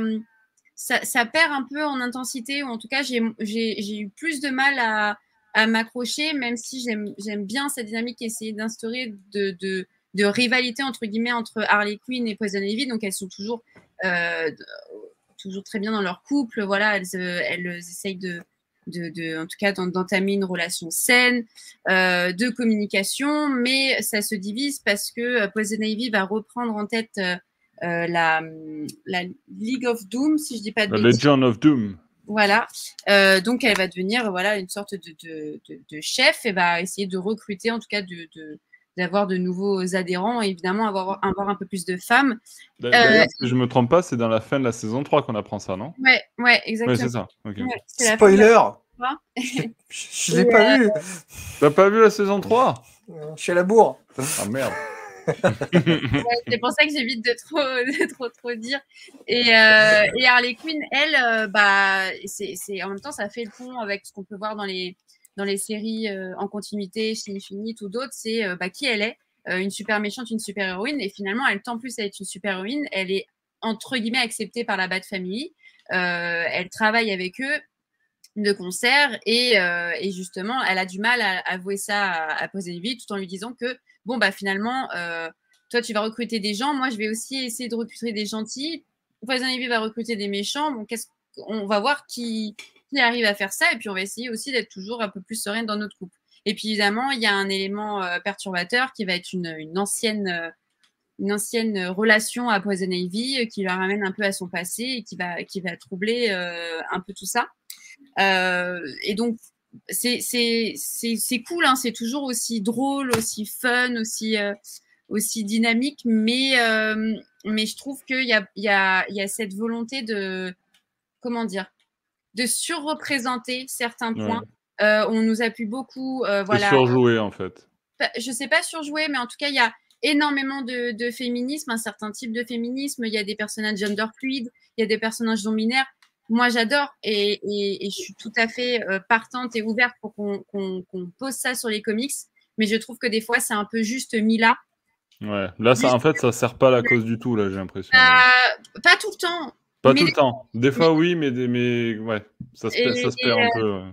ça, ça perd un peu en intensité, ou en tout cas, j'ai eu plus de mal à, à m'accrocher, même si j'aime bien cette dynamique qui essayer d'instaurer de, de, de rivalité, entre guillemets, entre Harley Quinn et Poison Ivy. Donc, elles sont toujours, toujours très bien dans leur couple. Voilà, elles, euh, elles essayent de, de, de, en tout cas, d'en- d'entamer une relation saine, euh, de communication, mais ça se divise parce que euh, Poison Ivy va reprendre en tête euh, euh, la, la League of Doom, si je dis pas de bêtises. Legend of Doom. Voilà. Euh, donc, elle va devenir voilà une sorte de, de, de, chef et va essayer de recruter, en tout cas, de d'avoir de nouveaux adhérents et évidemment avoir, avoir un peu plus de femmes. D'ailleurs, Euh, si je me trompe pas, c'est dans la fin de la saison 3 qu'on apprend ça, non? Ouais, ouais, Oui, exactement. c'est ça. Ouais, c'est la- Spoiler Je, je l'ai pas vu T'as pas vu la saison 3 Je suis à la bourre Ah merde. Ouais, c'est pour ça que j'évite de trop, de trop, trop dire. Et, euh, et Harley Quinn, elle, euh, bah, c'est, c'est, en même temps, ça fait le pont avec ce qu'on peut voir dans les, dans les séries euh, en continuité, chez Infinite ou d'autres, c'est euh, bah, qui elle est, euh, une super méchante, une super héroïne, et finalement, elle tend plus à être une super héroïne. Elle est entre guillemets acceptée par la Bat Family. Elle travaille avec eux de concert et, et justement, elle a du mal à avouer ça à, à Ivy tout en lui disant que bon bah finalement toi tu vas recruter des gens, moi je vais aussi essayer de recruter des gentils. Poison va recruter des méchants. Bon, qu'est-ce on va voir qui, qui arrive à faire ça et puis on va essayer aussi d'être toujours un peu plus sereine dans notre couple. Et puis évidemment, il y a un élément euh, perturbateur qui va être une, ancienne euh, une ancienne relation à Poison Ivy euh, qui la ramène un peu à son passé et qui va qui va troubler un peu tout ça. Et donc c'est cool, hein, c'est toujours aussi drôle, aussi fun, aussi aussi dynamique, mais mais je trouve qu'il y a cette volonté de comment dire de surreprésenter certains Ouais. points. Euh, on nous appuie beaucoup, euh, voilà. surjoué en fait. Je sais pas surjouer, mais en tout cas, il y a énormément de, de féminisme, un certain type de féminisme. Il y a des personnages gender fluides, il y a des personnages non binaires. Moi, j'adore et, et, et je suis tout à fait euh, partante et ouverte pour qu'on pose ça sur les comics. Mais je trouve que des fois, c'est un peu juste mis là. Ouais. Là, ça, en fait, ça sert pas à la cause du tout, là, j'ai l'impression. Euh, pas tout le temps. Pas mais- tout le temps. Des fois, oui, mais, des- mais ouais, ça se, Et- perd- ça se et, perd un euh, peu. ouais.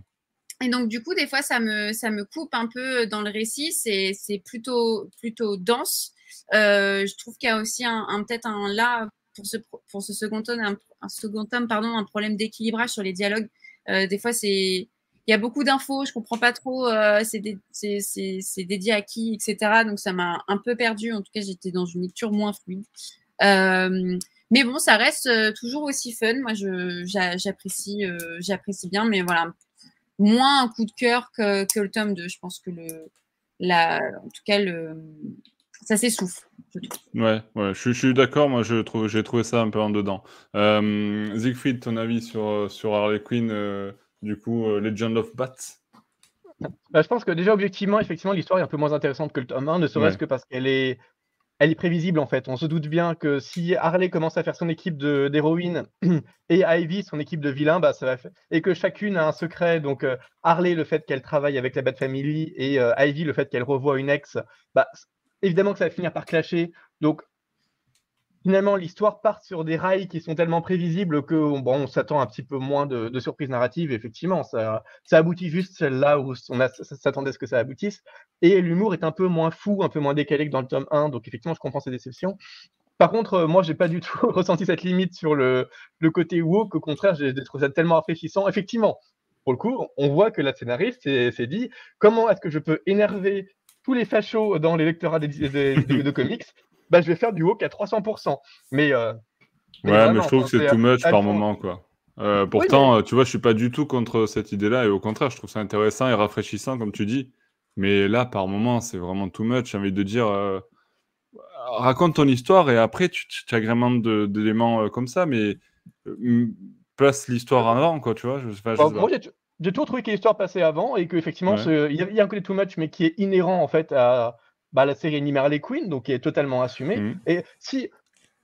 et donc, du coup, des fois, ça me, ça me coupe un peu dans le récit. C'est plutôt, plutôt dense. Euh, je trouve qu'il y a aussi un, peut-être un là, pour ce, pour ce second tome, un, second tome, pardon, un problème d'équilibrage sur les dialogues. Euh, des fois, c'est. Il y a beaucoup d'infos, je comprends pas trop, euh, c'est dédié à qui, etc. Donc ça m'a un peu perdu. En tout cas, j'étais dans une lecture moins fluide. Euh, mais bon, ça reste toujours aussi fun. Moi, j'apprécie, j'apprécie bien. Mais voilà, moins un coup de cœur que, que, le tome 2. Je pense que le, la, en tout cas, le, ça s'essouffle. Ouais, ouais, je, je suis d'accord. Moi, je trouve, j'ai trouvé ça un peu en dedans. Euh, Siegfried, ton avis sur, sur Harley Quinn, euh, du coup, euh, Legend of Bats bah, Je pense que déjà, objectivement, effectivement, l'histoire est un peu moins intéressante que le tome 1, ne serait-ce que parce qu'elle est elle est prévisible en fait. On se doute bien que si Harley commence à faire son équipe d'héroïnes et Ivy son équipe de vilains, bah, ça va et que chacune a un secret. Donc euh, Harley le fait qu'elle travaille avec la Bat Family et euh, Ivy le fait qu'elle revoit une ex, bah, évidemment que ça va finir par clasher. Donc finalement, l'histoire part sur des rails qui sont tellement prévisibles que bon, on s'attend un petit peu moins de, surprises narratives. Effectivement, ça, ça aboutit juste là où on s'attendait à ce que ça aboutisse. Et l'humour est un peu moins fou, un peu moins décalé que dans le tome 1. Donc, effectivement, je comprends ces déceptions. Par contre, euh, moi, j'ai pas du tout ressenti cette limite sur le, le côté woke. Au contraire, j'ai trouvé ça tellement rafraîchissant. Effectivement, pour le coup, on voit que la scénariste s'est dit comment est-ce que je peux énerver tous les fachos dans les lecteurs des, de comics bah, je vais faire du woke à 300%. Mais, euh, ouais, mais je trouve que c'est too much par moment, quoi. Euh, pourtant, tu vois, je suis pas du tout contre cette idée-là, et au contraire, je trouve ça intéressant et rafraîchissant, comme tu dis. Mais là, par moment, c'est vraiment too much. J'ai envie de dire, euh, raconte ton histoire et après, tu, tu agrémentes d'éléments comme ça, mais place l'histoire en avant, quoi, tu vois. Je, moi, j'ai toujours trouvé que l'histoire passait avant et qu'effectivement, il y, y, a un côté too much, mais qui est inhérent, en fait, à, bah, la série animée Harley Quinn, donc qui est totalement assumée. Mmh. Et si,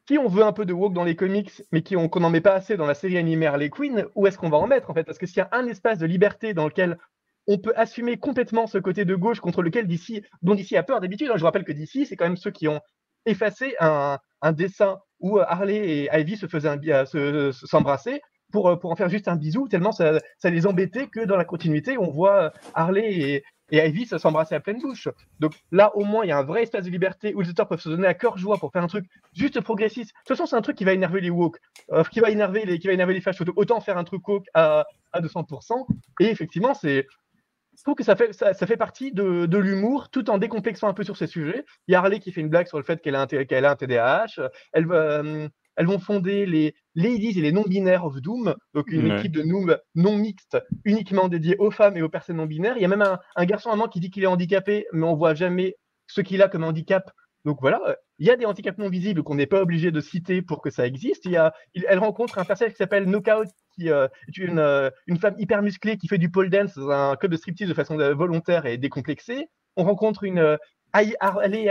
si on veut un peu de woke dans les comics, mais qu'on n'en met pas assez dans la série animée Harley Quinn, où est-ce qu'on va en mettre en fait? Parce que s'il y a un espace de liberté dans lequel on peut assumer complètement ce côté de gauche contre lequel DC, dont DC a peur d'habitude. Hein, je vous rappelle que DC, c'est quand même ceux qui ont effacé un, un dessin où euh, Harley et Ivy se faisaient s'embrasser pour, euh, pour en faire juste un bisou, tellement ça, ça les embêtait que dans la continuité, on voit Harley et, et Ivy s'embrasser à pleine bouche. Donc là, au moins, il y a un vrai espace de liberté où les auteurs peuvent se donner à cœur joie pour faire un truc juste progressiste. De toute façon, c'est un truc qui va énerver les woke, euh, qui va énerver les, qui va énerver les autant faire un truc woke à, à 200%. Et effectivement, c'est, je trouve que ça fait, ça, fait partie de, de l'humour tout en décomplexant un peu sur ces sujets. Il y a Harley qui fait une blague sur le fait qu'elle a, un, a un TDAH. Elle, euh, elles vont fonder les Ladies et les non-binaires of Doom, donc une équipe de noobs non mixte uniquement dédiée aux femmes et aux personnes non binaires. Il y a même un, garçon à moi qui dit qu'il est handicapé, mais on voit jamais ce qu'il a comme handicap. Donc voilà, il y a des handicaps non visibles qu'on n'est pas obligé de citer pour que ça existe. Il y a, elle rencontre un personnage qui s'appelle Knockout, qui euh, est une, euh, une, femme hyper musclée qui fait du pole dance dans un club de striptease de façon volontaire et décomplexée. On rencontre une. Euh, et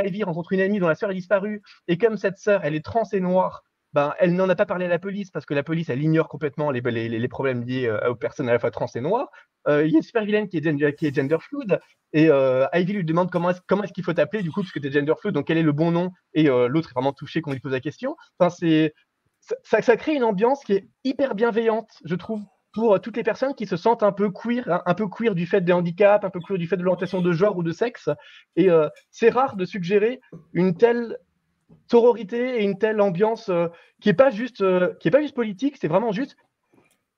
Ivy rencontre une amie dont la sœur est disparue, et comme cette sœur, elle est trans et noire, ben, elle n'en a pas parlé à la police parce que la police, elle ignore complètement les, les, les problèmes liés euh, aux personnes à la fois trans et noires. Euh, il y a une super vilaine qui est, gender, qui est gender fluid et euh, Ivy lui demande comment est-ce comment est qu'il faut t'appeler du coup parce que tu es gender fluid, donc quel est le bon nom et l'autre est vraiment touché quand on lui pose la question. Enfin, c'est ça, ça, crée une ambiance qui est hyper bienveillante, je trouve, pour toutes les personnes qui se sentent un peu queer, un, peu queer du fait des handicaps, un peu queer du fait de l'orientation de genre ou de sexe. Et c'est rare de suggérer une telle sororité et une telle ambiance euh, qui n'est pas, juste, euh, pas juste politique, c'est vraiment juste,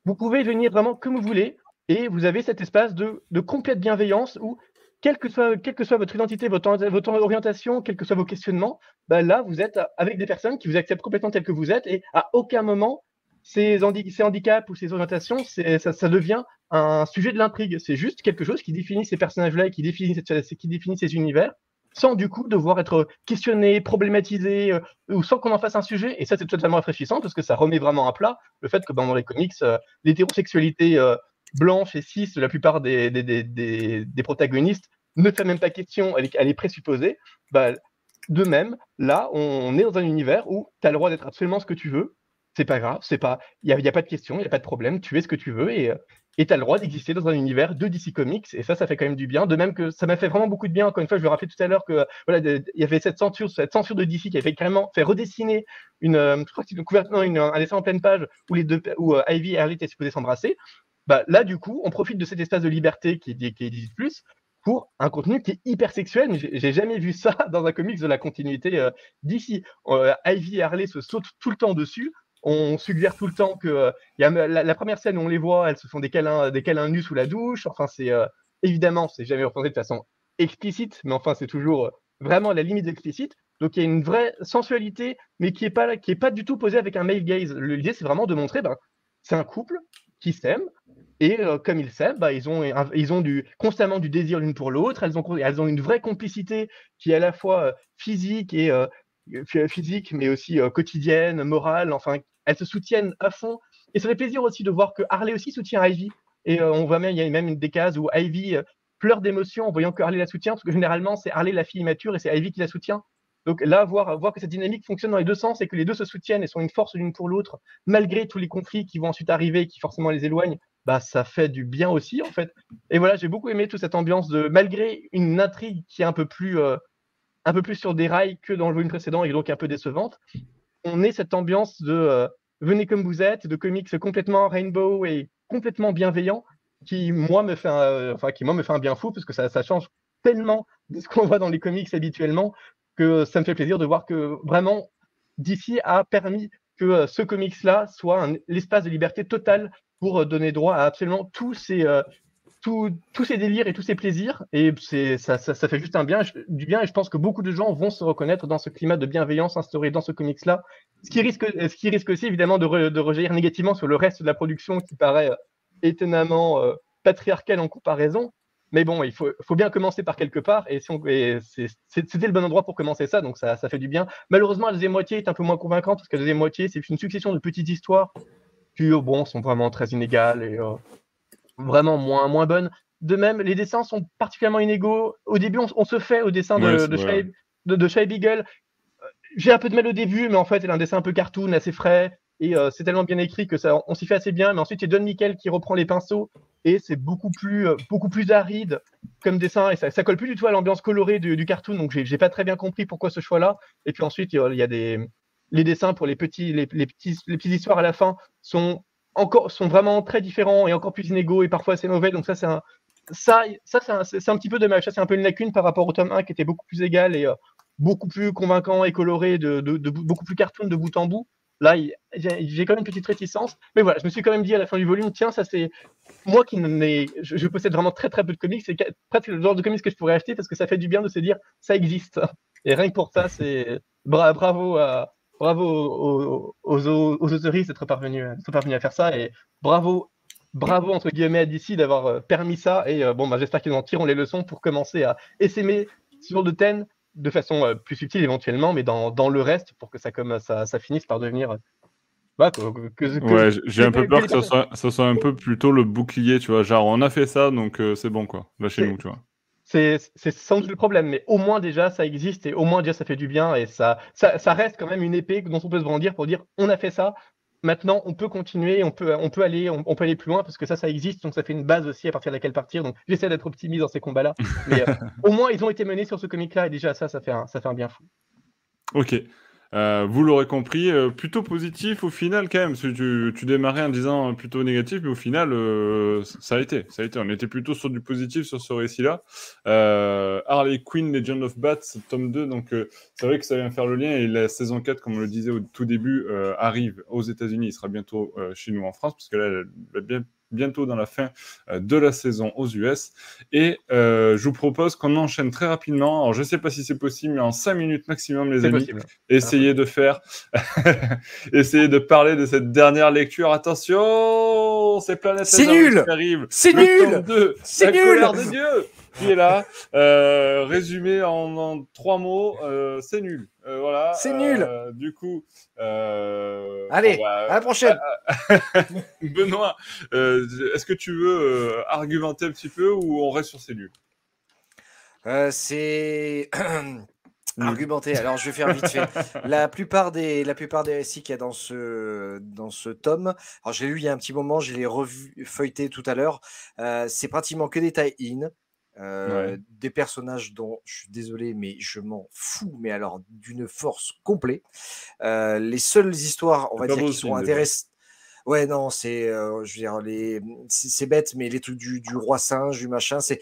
vous pouvez venir vraiment comme vous voulez et vous avez cet espace de, de complète bienveillance où, quelle que, soit, quelle que soit votre identité, votre, orientation, quels que soient vos questionnements, bah là, vous êtes avec des personnes qui vous acceptent complètement tel que vous êtes et à aucun moment, ces, ces handicaps ou ces orientations, ça, ça devient un sujet de l'intrigue. C'est juste quelque chose qui définit ces personnages-là et qui définit, qui définit ces univers sans du coup devoir être questionné, problématisé, euh, ou sans qu'on en fasse un sujet. Et ça, c'est totalement rafraîchissant parce que ça remet vraiment à plat le fait que ben, dans les comics, euh, l'hétérosexualité euh, blanche et cis de la plupart des, des, des, des, protagonistes ne fait même pas question, elle est, présupposée. Bah, de même, là, on est dans un univers où tu as le droit d'être absolument ce que tu veux. C'est pas grave, c'est pas, il n'y a, a, pas de question, il n'y a pas de problème, tu es ce que tu veux et, et tu as le droit d'exister dans un univers de DC Comics, et ça, ça fait quand même du bien. De même que ça m'a fait vraiment beaucoup de bien. Encore une fois, je vais rappeler tout à l'heure que voilà, il y avait cette censure, cette censure de DC qui avait carrément fait redessiner une, euh, couverture, un dessin en pleine page où les deux, où euh, Ivy et Harley étaient supposés s'embrasser. Bah, là, du coup, on profite de cet espace de liberté qui est, qui est plus pour un contenu qui est hyper sexuel, j'ai jamais vu ça dans un comics de la continuité euh, d'ici. Euh, Ivy et Harley se sautent tout le temps dessus. On suggère tout le temps que euh, la, première scène où on les voit, elles se font des câlins, des câlins nus sous la douche. Enfin, c'est évidemment, c'est jamais représenté de façon explicite, mais enfin, c'est toujours vraiment à la limite explicite. Donc, il y a une vraie sensualité, mais qui est pas pas du tout posée avec un male gaze. L'idée, c'est vraiment de montrer, ben, c'est un couple qui s'aime, et euh, comme ils s'aiment, bah, ils ont, ils ont du, constamment du désir l'une pour l'autre. Elles ont, elles ont une vraie complicité qui est à la fois euh, physique et euh, physique, mais aussi quotidienne, morale. Enfin, elles se soutiennent à fond. Et ça fait plaisir aussi de voir que Harley aussi soutient Ivy. Et on voit même, il y a même des cases où Ivy pleure d'émotion en voyant que Harley la soutient, parce que généralement, c'est Harley la fille immature et c'est Ivy qui la soutient. Donc là, voir, voir que cette dynamique fonctionne dans les deux sens et que les deux se soutiennent et sont une force l'une pour l'autre, malgré tous les conflits qui vont ensuite arriver, qui forcément les éloignent, bah ça fait du bien aussi en fait. Et voilà, j'ai beaucoup aimé toute cette ambiance de malgré une intrigue qui est un peu plus euh, un peu plus sur des rails que dans le volume précédent et donc un peu décevante. On est cette ambiance de euh, venez comme vous êtes, de comics complètement rainbow et complètement bienveillant qui moi me fait un, euh, enfin qui moi me fait un bien fou parce que ça, change tellement de ce qu'on voit dans les comics habituellement que ça me fait plaisir de voir que vraiment DC a permis que ce comics-là soit l'espace de liberté totale pour euh, donner droit à absolument tous ces, euh, tous ces délires et tous ces plaisirs. Et ça, fait juste un bien, du bien. Et je pense que beaucoup de gens vont se reconnaître dans ce climat de bienveillance instauré dans ce comics-là. Ce qui risque, ce qui risque aussi évidemment de, de rejaillir négativement sur le reste de la production qui paraît euh, étonnamment patriarcal en comparaison. Mais bon, il faut, bien commencer par quelque part, et, c'était le bon endroit pour commencer ça, donc ça, fait du bien. Malheureusement, la deuxième moitié est un peu moins convaincante, parce que la deuxième moitié, c'est une succession de petites histoires qui, bon, sont vraiment très inégales et euh, vraiment moins, moins bonnes. De même, les dessins sont particulièrement inégaux. Au début, on, se fait au dessin de, de, Shai, de, Beagle. Euh, j'ai un peu de mal au début, mais en fait, elle a un dessin un peu cartoon, assez frais. Et euh, c'est tellement bien écrit que ça, on s'y fait assez bien. Mais ensuite, il y a Don Nickel qui reprend les pinceaux et c'est beaucoup plus, beaucoup plus aride comme dessin et ça, ça colle plus du tout à l'ambiance colorée du, du cartoon. Donc, j'ai pas très bien compris pourquoi ce choix-là. Et puis ensuite, il y a des, les dessins pour les petits, les, petits, les petites histoires à la fin sont encore, sont vraiment très différents et encore plus inégaux et parfois assez mauvais. Donc ça, c'est un, ça, ça c'est un, un, petit peu dommage. Ça, c'est un peu une lacune par rapport au tome 1 qui était beaucoup plus égal et euh, beaucoup plus convaincant et coloré, de, de, beaucoup plus cartoon de bout en bout. Là, j'ai quand même une petite réticence. Mais voilà, je me suis quand même dit à la fin du volume, tiens, ça c'est. Moi qui n'ai. Je, possède vraiment très très peu de comics, c'est presque le genre de comics que je pourrais acheter parce que ça fait du bien de se dire, ça existe. Et rien que pour ça, c'est. bravo à, bravo aux, aux, aux, d'être parvenus, à faire ça et bravo, bravo entre guillemets à DC d'avoir euh, permis ça. Et euh, bon, bah, j'espère qu'ils en tireront les leçons pour commencer à essaimer sur de thèmes de façon euh, plus subtile éventuellement, mais dans, dans, le reste pour que ça, comme, ça, ça finisse par devenir. Bah, ouais, j'ai un peu peur que ça soit, ça soit, un peu plutôt le bouclier, tu vois. Genre, on a fait ça, donc c'est bon, quoi. Lâchez-nous, tu vois c'est sans doute le problème, mais au moins déjà ça existe et au moins déjà ça fait du bien et ça, ça, reste quand même une épée dont on peut se brandir pour dire on a fait ça, maintenant on peut continuer, on peut, on peut, aller, on, peut aller plus loin parce que ça, ça existe, donc ça fait une base aussi à partir de laquelle partir. Donc j'essaie d'être optimiste dans ces combats-là, mais euh, au moins ils ont été menés sur ce comic-là et déjà ça, ça fait un, ça fait un bien fou. Ok. Euh, vous l'aurez compris, euh, plutôt positif au final quand même. Tu, tu démarrais en disant plutôt négatif, mais au final, euh, ça a été. Ça a été. On était plutôt sur du positif sur ce récit-là. Harley Quinn, Legend of Bats, tome 2. Donc, c'est vrai que ça vient faire le lien. Et la saison 4, comme on le disait au tout début, arrive aux États-Unis. Il sera bientôt chez nous en France, parce que là, elle va bien bientôt dans la fin euh, de la saison aux US. Et euh, je vous propose qu'on enchaîne très rapidement. Alors, je ne sais pas si c'est possible, mais en 5 minutes maximum, les amis, essayez de faire, essayez de parler de cette dernière lecture. Attention, c'est Planète C'est nul C'est nul C'est nul de Dieu qui est là. Euh, résumé en, trois mots, euh, c'est nul. Euh, voilà. C'est nul. Du coup. Allez, bah, à la prochaine. Benoît, est-ce que tu veux argumenter un petit peu ou on reste sur c'est nul C'est. Argumenter. Alors, je vais faire vite fait. La plupart des, la plupart des récits qu'il y a dans ce, dans ce tome, alors je l'ai lu il y a un petit moment, je l'ai feuilleté tout à l'heure. c'est pratiquement que des tie-in. Euh, des personnages dont je suis désolé, mais je m'en fous, mais alors d'une force complète. Euh, les seules histoires, on va dire, qui sont intéressantes. Ouais, non, c'est, euh, je veux dire, les, c'est bête, mais les trucs du, du roi singe, du machin, c'est,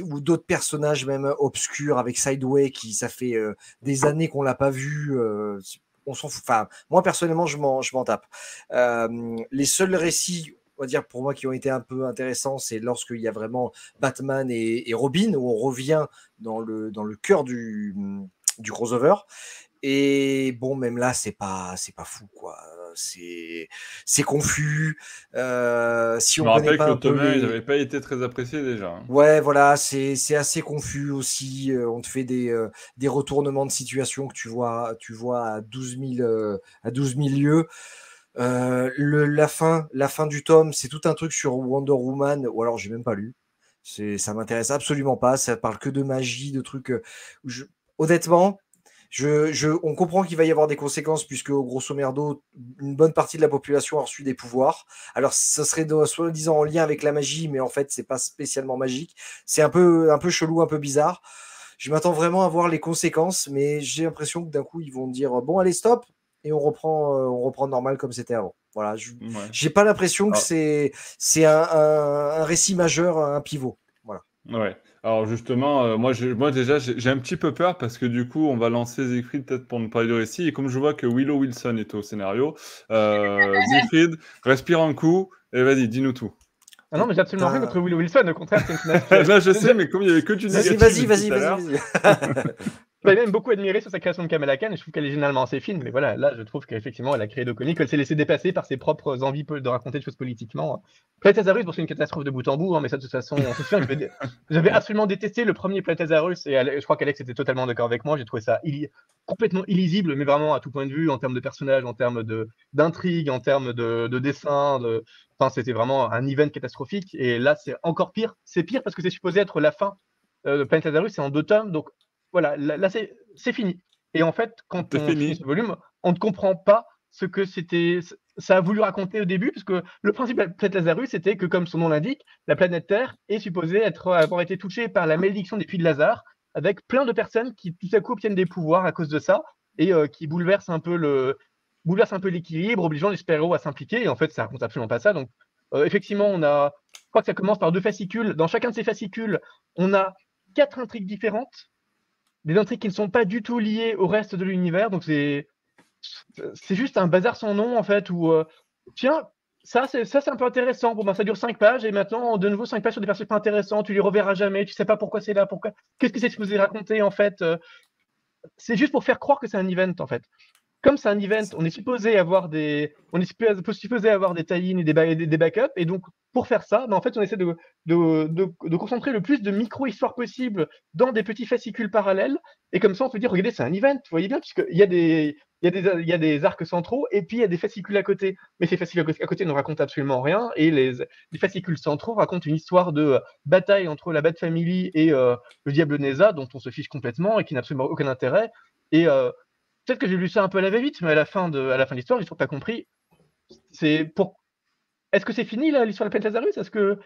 ou d'autres personnages même obscurs avec Sideway qui, ça fait euh, des années qu'on l'a pas vu. Euh, on s'en fout. Enfin, moi personnellement, je m'en, je m'en tape. les seuls récits, on va dire pour moi qui ont été un peu intéressants, c'est lorsqu'il y a vraiment Batman et, et, Robin où on revient dans le dans le cœur du du crossover. Et bon, même là, c'est pas c'est pas fou quoi c'est c'est confus. Euh, si on me rappelle que le n'avait pas été très apprécié déjà. Hein. Ouais, voilà, c'est assez confus aussi. Euh, on te fait des, euh, des retournements de situation que tu vois, tu vois à 12 000, à 12 000 le, la fin, la fin du tome, c'est tout un truc sur Wonder Woman, ou alors j'ai même pas lu. Ça m'intéresse absolument pas. Ça parle que de magie, de trucs. Je, honnêtement, je, on comprend qu'il va y avoir des conséquences puisque, grosso merdo, une bonne partie de la population a reçu des pouvoirs. Alors, ce serait soi-disant en lien avec la magie, mais en fait, c'est pas spécialement magique. C'est un peu, un peu chelou, un peu bizarre. Je m'attends vraiment à voir les conséquences, mais j'ai l'impression que d'un coup, ils vont dire bon, allez, stop, et on reprend, euh, on reprend normal comme c'était avant. Voilà, je j'ai pas l'impression que ah. c'est c'est un, un, récit majeur, un pivot. Voilà. Ouais. Alors justement, euh, moi, moi déjà, j'ai un petit peu peur parce que du coup, on va lancer Siegfried peut-être pour nous parler de récit. Et comme je vois que Willow Wilson est au scénario, euh, Siegfried, respire un coup et vas-y, dis-nous tout. Ah non, mais j'ai absolument rien contre Willow Wilson, au contraire, c'est une Là, je sais, mais comme il n'y avait que du négatif. Vas-y, vas-y, vas-y, J'avais même beaucoup admiré sur sa création de Kamala Khan et je trouve qu'elle est généralement assez fine, mais voilà, là je trouve qu'effectivement elle a créé d'Oconic, elle s'est laissée dépasser par ses propres envies de raconter des choses politiquement. Planetazarus, bon, c'est une catastrophe de bout en bout, hein, mais ça de toute façon, on se j'avais absolument détesté le premier Planetazarus et je crois qu'Alex était totalement d'accord avec moi, j'ai trouvé ça complètement illisible, mais vraiment à tout point de vue, en termes de personnages, en termes d'intrigue, en termes de, de dessin, de... Enfin, c'était vraiment un event catastrophique. Et là c'est encore pire, c'est pire parce que c'est supposé être la fin euh, Planetazarus, c'est en deux tomes, donc voilà, là, c'est fini. Et en fait, quand on finit ce volume, on ne comprend pas ce que c'était, ça a voulu raconter au début, parce que le principe de la planète Lazarus, c'était que, comme son nom l'indique, la planète Terre est supposée être, avoir été touchée par la malédiction des puits de Lazare, avec plein de personnes qui tout à coup obtiennent des pouvoirs à cause de ça, et euh, qui bouleversent un peu le bouleverse un peu l'équilibre, obligeant les super-héros à s'impliquer. Et en fait, ça raconte absolument pas ça. Donc, euh, effectivement, on a, je crois que ça commence par deux fascicules. Dans chacun de ces fascicules, on a quatre intrigues différentes des intrigues qui ne sont pas du tout liées au reste de l'univers. Donc c'est c'est juste un bazar sans nom en fait où euh, tiens ça c'est ça c'est un peu intéressant bon ben ça dure 5 pages et maintenant de nouveau 5 pages sur des personnages pas intéressants tu les reverras jamais tu sais pas pourquoi c'est là pourquoi qu'est-ce que c'est supposé raconter en fait euh, c'est juste pour faire croire que c'est un event en fait comme c'est un event, on est supposé avoir des, on est supposé avoir des tie et des, backups, et donc pour faire ça, ben, en fait, on essaie de, de, de, concentrer le plus de micro-histoires possibles dans des petits fascicules parallèles, et comme ça, on peut dire, regardez, c'est un event, vous voyez bien, puisqu'il y a des, il y, a des, il y a des arcs centraux, et puis il y a des fascicules à côté. Mais ces fascicules à côté ne racontent absolument rien, et les, les fascicules centraux racontent une histoire de bataille entre la Bat Family et euh, le Diable Neza, dont on se fiche complètement et qui n'a absolument aucun intérêt. Et euh, peut-être que j'ai lu ça un peu à la va-vite, mais à la fin de, à la fin de l'histoire, j'ai toujours pas compris. C'est pour. Est-ce que c'est fini là l'histoire de la planète Lazarus? Est-ce que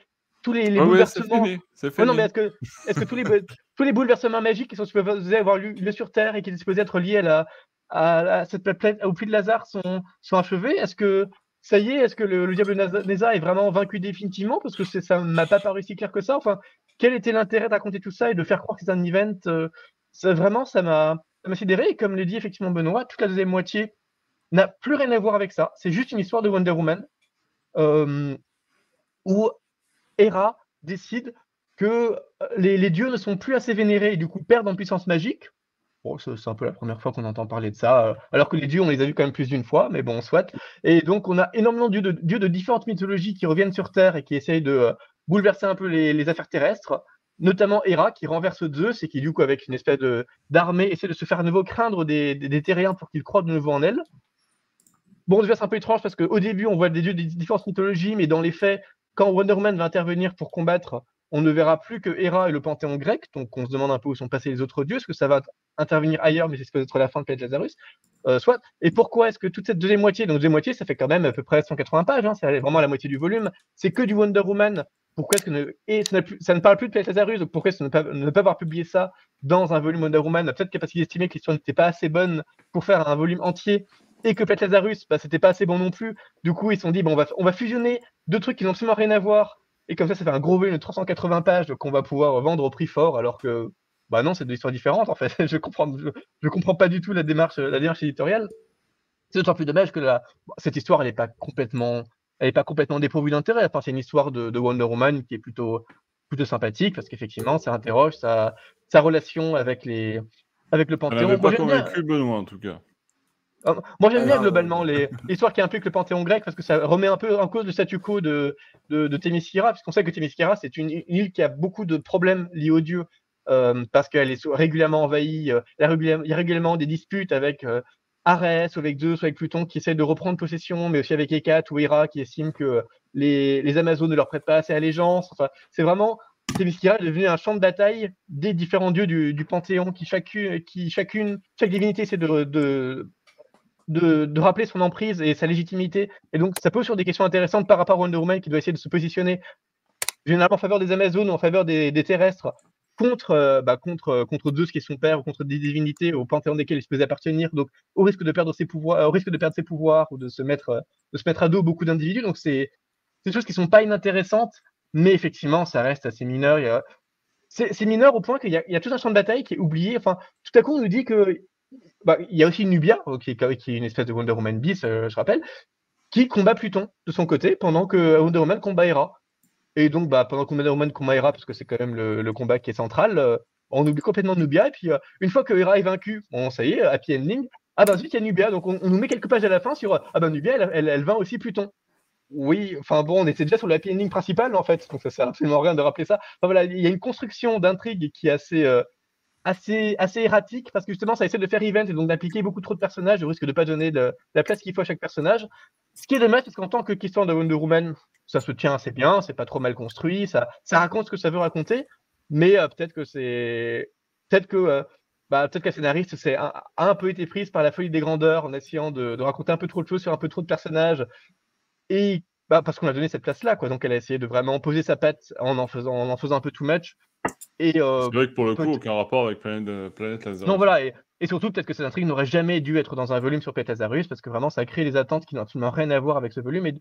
tous les, les bouleversements. C'est non, mais est-ce que, est-ce que tous les, tous les bouleversements magiques qui sont supposés avoir lieu sur Terre et qui sont supposés être liés à la, à, cette planète, au puits de Lazare sont, sont achevés? Est-ce que ça y est Est-ce que le, diable Neza est vraiment vaincu définitivement? Parce que ça m'a pas paru si clair que ça. Enfin, quel était l'intérêt de raconter tout ça et de faire croire que c'est un event euh, Vraiment, ça m'a sidéré. Et comme l'a dit effectivement Benoît, toute la deuxième moitié n'a plus rien à voir avec ça. C'est juste une histoire de Wonder Woman euh, où Hera décide que euh, les, dieux ne sont plus assez vénérés et du coup perdent en puissance magique. C'est un peu la première fois qu'on entend parler de ça, euh, alors que les dieux, on les a vus quand même plus d'une fois, mais bon, soit. Et donc, on a énormément de dieux de, différentes mythologies qui reviennent sur Terre et qui essayent de bouleverser un peu les affaires terrestres notamment Hera qui renverse Zeus et qui du coup avec une espèce d'armée essaie de se faire à nouveau craindre des, des, terriens pour qu'ils croient de nouveau en elle. Bon, c'est un peu étrange parce qu'au début on voit des dieux des différentes mythologies, mais dans les faits, quand Wonder Woman va intervenir pour combattre, on ne verra plus que Hera et le panthéon grec, donc on se demande un peu où sont passés les autres dieux, est-ce que ça va intervenir ailleurs, mais c'est peut-être la fin de Planète Lazarus, euh, soit. Et pourquoi est-ce que toute cette deuxième moitié, donc deuxième moitié, ça fait quand même à peu près 180 pages, hein, c'est vraiment la moitié du volume, c'est que du Wonder Woman pourquoi est-ce que et ça, ne parle plus de Planète Lazarus, donc pourquoi ne pas, ne avoir publié ça dans un volume Wonder Woman? Peut-être qu'il a estimé que l'histoire n'était pas assez bonne pour faire un volume entier et que Pet Lazarus, bah, c'était pas assez bon non plus. Du coup, ils se sont dit, bon, on va, on va fusionner deux trucs qui n'ont absolument rien à voir. Et comme ça, ça fait un gros volume de 380 pages qu'on va pouvoir vendre au prix fort, alors que, bah non, c'est deux histoires différentes en fait. je comprends, comprends pas du tout la démarche, la démarche éditoriale. C'est d'autant plus dommage que cette histoire, elle n'est pas complètement, elle est pas complètement dépourvue d'intérêt. Enfin, c'est une histoire de, de, Wonder Woman qui est plutôt, plutôt sympathique parce qu'effectivement, ça interroge sa, sa relation avec les, avec le Panthéon. Elle pas convaincu Benoît en tout cas. Euh, moi, j'aime bien globalement l'histoire qui implique le panthéon grec parce que ça remet un peu en cause le statu quo de, de, de puisqu'on sait que Themyscira, c'est une, île qui a beaucoup de problèmes liés aux dieux, euh, parce qu'elle est régulièrement envahie, euh, il, y a régulièrement des disputes avec euh, Arès, ou avec Zeus, ou avec Pluton, qui essaient de reprendre possession, mais aussi avec Hécate ou Hera, qui estiment que les, les Amazones ne leur prêtent pas assez allégeance. Enfin, c'est vraiment Themyscira est devenu un champ de bataille des différents dieux du, du panthéon, qui chacune, qui chacune, chaque divinité essaie de, de de, rappeler son emprise et sa légitimité. Et donc, ça pose sur des questions intéressantes par rapport à Wonder Woman qui doit essayer de se positionner généralement en faveur des Amazones ou en faveur des, terrestres contre, euh, bah, contre, euh, contre Zeus qui est son père ou contre des divinités au panthéon desquelles il se peut appartenir. Donc, au risque de perdre ses pouvoirs, au risque de perdre ses pouvoirs ou de se mettre, de se mettre à dos beaucoup d'individus. Donc, c'est des choses qui sont pas inintéressantes, mais effectivement, ça reste assez mineur. C'est mineur au point qu'il y, y, a tout un champ de bataille qui est oublié. Enfin, tout à coup, on nous dit que bah, il y a aussi Nubia, euh, qui est, une espèce de Wonder Woman bis, euh, je rappelle, qui combat Pluton de son côté pendant que Wonder Woman combat Hera. Et donc, bah, pendant que Wonder Woman combat Hera, parce que c'est quand même le, combat qui est central, euh, on oublie complètement Nubia. Et puis, une fois que Hera est vaincue, bon, ça y est, happy ending. Ah bah vite, il y a Nubia. Donc, on, nous met quelques pages à la fin sur Ah bah Nubia, elle, elle, vainc aussi Pluton. Oui, enfin bon, on était déjà sur le happy ending principal en fait, donc ça sert absolument rien de rappeler ça. Enfin, voilà, il y a une construction d'intrigue qui est assez, assez, erratique parce que justement ça essaie de faire event et donc d'impliquer beaucoup trop de personnages au risque de ne pas donner la place qu'il faut à chaque personnage. Ce qui est dommage parce qu'en tant que question de Wonder Woman, ça se tient assez bien, c'est pas trop mal construit, ça, raconte ce que ça veut raconter, mais euh, peut-être que c'est. Peut-être que. Euh, bah, peut-être scénariste c'est a un peu été prise par la folie des grandeurs en essayant de, raconter un peu trop de choses sur un peu trop de personnages et bah, parce qu'on a donné cette place là quoi donc elle a essayé de vraiment poser sa patte en en faisant en, en faisant un peu too much euh, c'est vrai que pour le coup, aucun rapport avec Planète, Planète Lazarus. Non, voilà, et, surtout, peut-être que cette intrigue n'aurait jamais dû être dans un volume sur Planète Lazarus, parce que vraiment, ça a créé des attentes qui n'ont absolument rien à voir avec ce volume. Et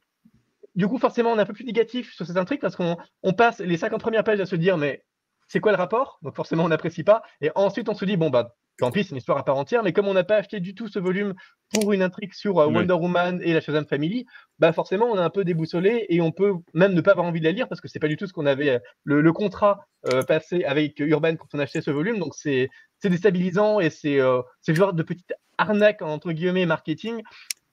du coup, forcément, on est un peu plus négatif sur cette intrigue, parce qu'on passe les 50 premières pages à se dire, mais c'est quoi le rapport? Donc forcément, on n'apprécie pas. Et ensuite, on se dit, bon, bah, Pis, c'est une histoire à part entière, mais comme on n'a pas acheté du tout ce volume pour une intrigue sur euh, Wonder Woman et la Shazam Family, bah forcément on est un peu déboussolé et on peut même ne pas avoir envie de la lire parce que c'est pas du tout ce qu'on avait euh, le, contrat euh, passé avec Urban quand on achetait ce volume, donc c'est déstabilisant et c'est le genre de petite arnaque entre guillemets marketing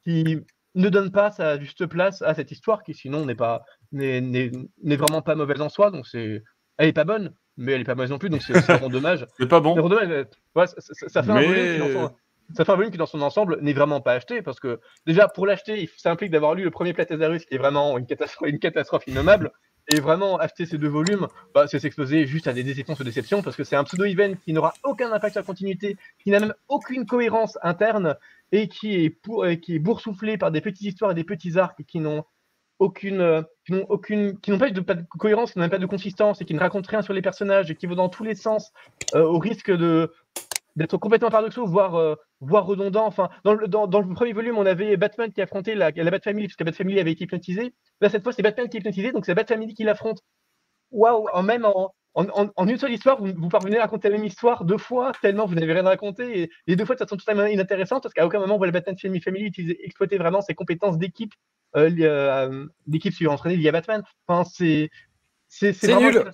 qui ne donne pas sa juste place à cette histoire qui sinon n'est pas n'est vraiment pas mauvaise en soi, donc c'est elle est pas bonne, mais elle est pas mauvaise non plus, donc c'est vraiment dommage. C'est pas bon. Ouais, ça, fait un volume qui, dans son, ça fait un volume qui, dans son ensemble, n'est vraiment pas acheté, parce que déjà, pour l'acheter, ça implique d'avoir lu le premier Platézarus, qui est vraiment une catastrophe, une catastrophe innommable. Et vraiment, acheter ces deux volumes, bah, c'est s'exposer juste à des déceptions sur déceptions, parce que c'est un pseudo-event qui n'aura aucun impact sur la continuité, qui n'a même aucune cohérence interne, et qui est, pour, qui est boursouflé par des petites histoires et des petits arcs qui n'ont euh, qui n'ont aucune, qui n'ont pas de, de cohérence, qui n'ont pas de consistance et qui ne racontent rien sur les personnages et qui vont dans tous les sens euh, au risque d'être complètement paradoxaux, voire, euh, voire redondants. Enfin, dans le, premier volume, on avait Batman qui affrontait la, la Bat Family, puisque la Bat Family avait été hypnotisée. Là, cette fois, c'est Batman qui est hypnotisé, donc c'est Bat Family qui l'affronte. Waouh, en même en, une seule histoire, vous, parvenez à raconter la même histoire deux fois, tellement vous n'avez rien à raconter, et les deux fois de façon totalement inintéressante, parce qu'à aucun moment, vous voit la Batman Family utiliser, exploiter vraiment ses compétences d'équipe euh, euh, l'équipe suivante entraîner via Batman. Enfin, c'est c'est nul.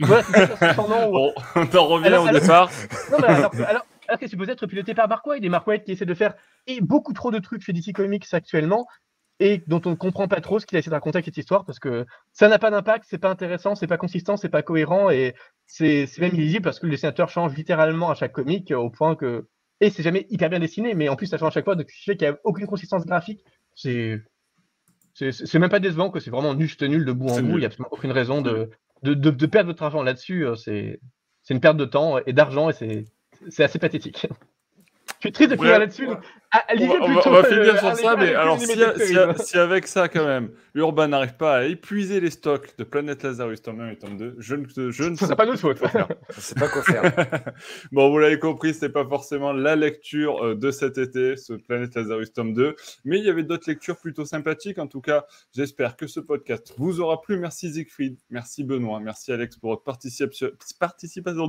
Voilà, bon, on en revient au départ. Non, mais alors, alors, alors c'est supposé être piloté par Mark Waid et Mark Waid qui essaie de faire et beaucoup trop de trucs chez DC Comics actuellement et dont on ne comprend pas trop ce qu'il a essayé de raconter avec cette histoire parce que ça n'a pas d'impact, c'est pas intéressant, c'est pas consistant, c'est pas cohérent et c'est même illisible parce que le dessinateur change littéralement à chaque comic au point que et c'est jamais hyper bien dessiné mais en plus ça change à chaque fois donc ce qui fait qu'il n'y a aucune consistance graphique c'est c'est même pas décevant que c'est vraiment juste nul de bout en bout. Il n'y a absolument aucune raison de, de, de, perdre votre argent là-dessus. Euh, c'est une perte de temps et d'argent et c'est assez pathétique. Je suis triste de finir là-dessus. Ah, on, va, on va- plutôt, on va euh, finir sur ça, mais alors si, avec ça quand même, Urban n'arrive pas à épuiser les stocks de Planète Lazarus tome 1 et tome 2, je ne, je ne Ce sais sera pas notre faute. quoi faire. On sait pas quoi faire. bon, vous l'avez compris, c'était pas forcément la lecture euh, de cet été, ce Planète Lazarus tome 2, mais il y avait d'autres lectures plutôt sympathiques. En tout cas, j'espère que ce podcast vous aura plu. Merci Siegfried, merci Benoît, merci Alex pour votre participation, participation,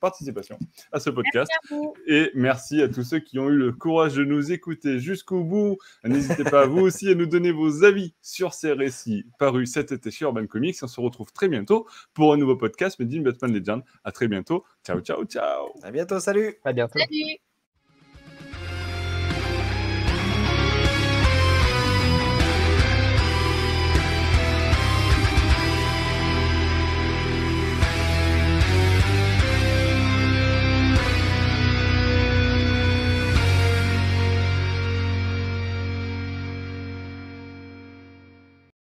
participation à ce podcast. À vous. Et merci à tous ceux qui ont eu le courage de nous écouter jusqu'au bout. N'hésitez pas, vous aussi, à nous donner vos avis sur ces récits parus cet été chez Urban Comics. On se retrouve très bientôt pour un nouveau podcast Made in Batman Legend. À très bientôt. Ciao, ciao, ciao. À bientôt, salut. À bientôt. Salut.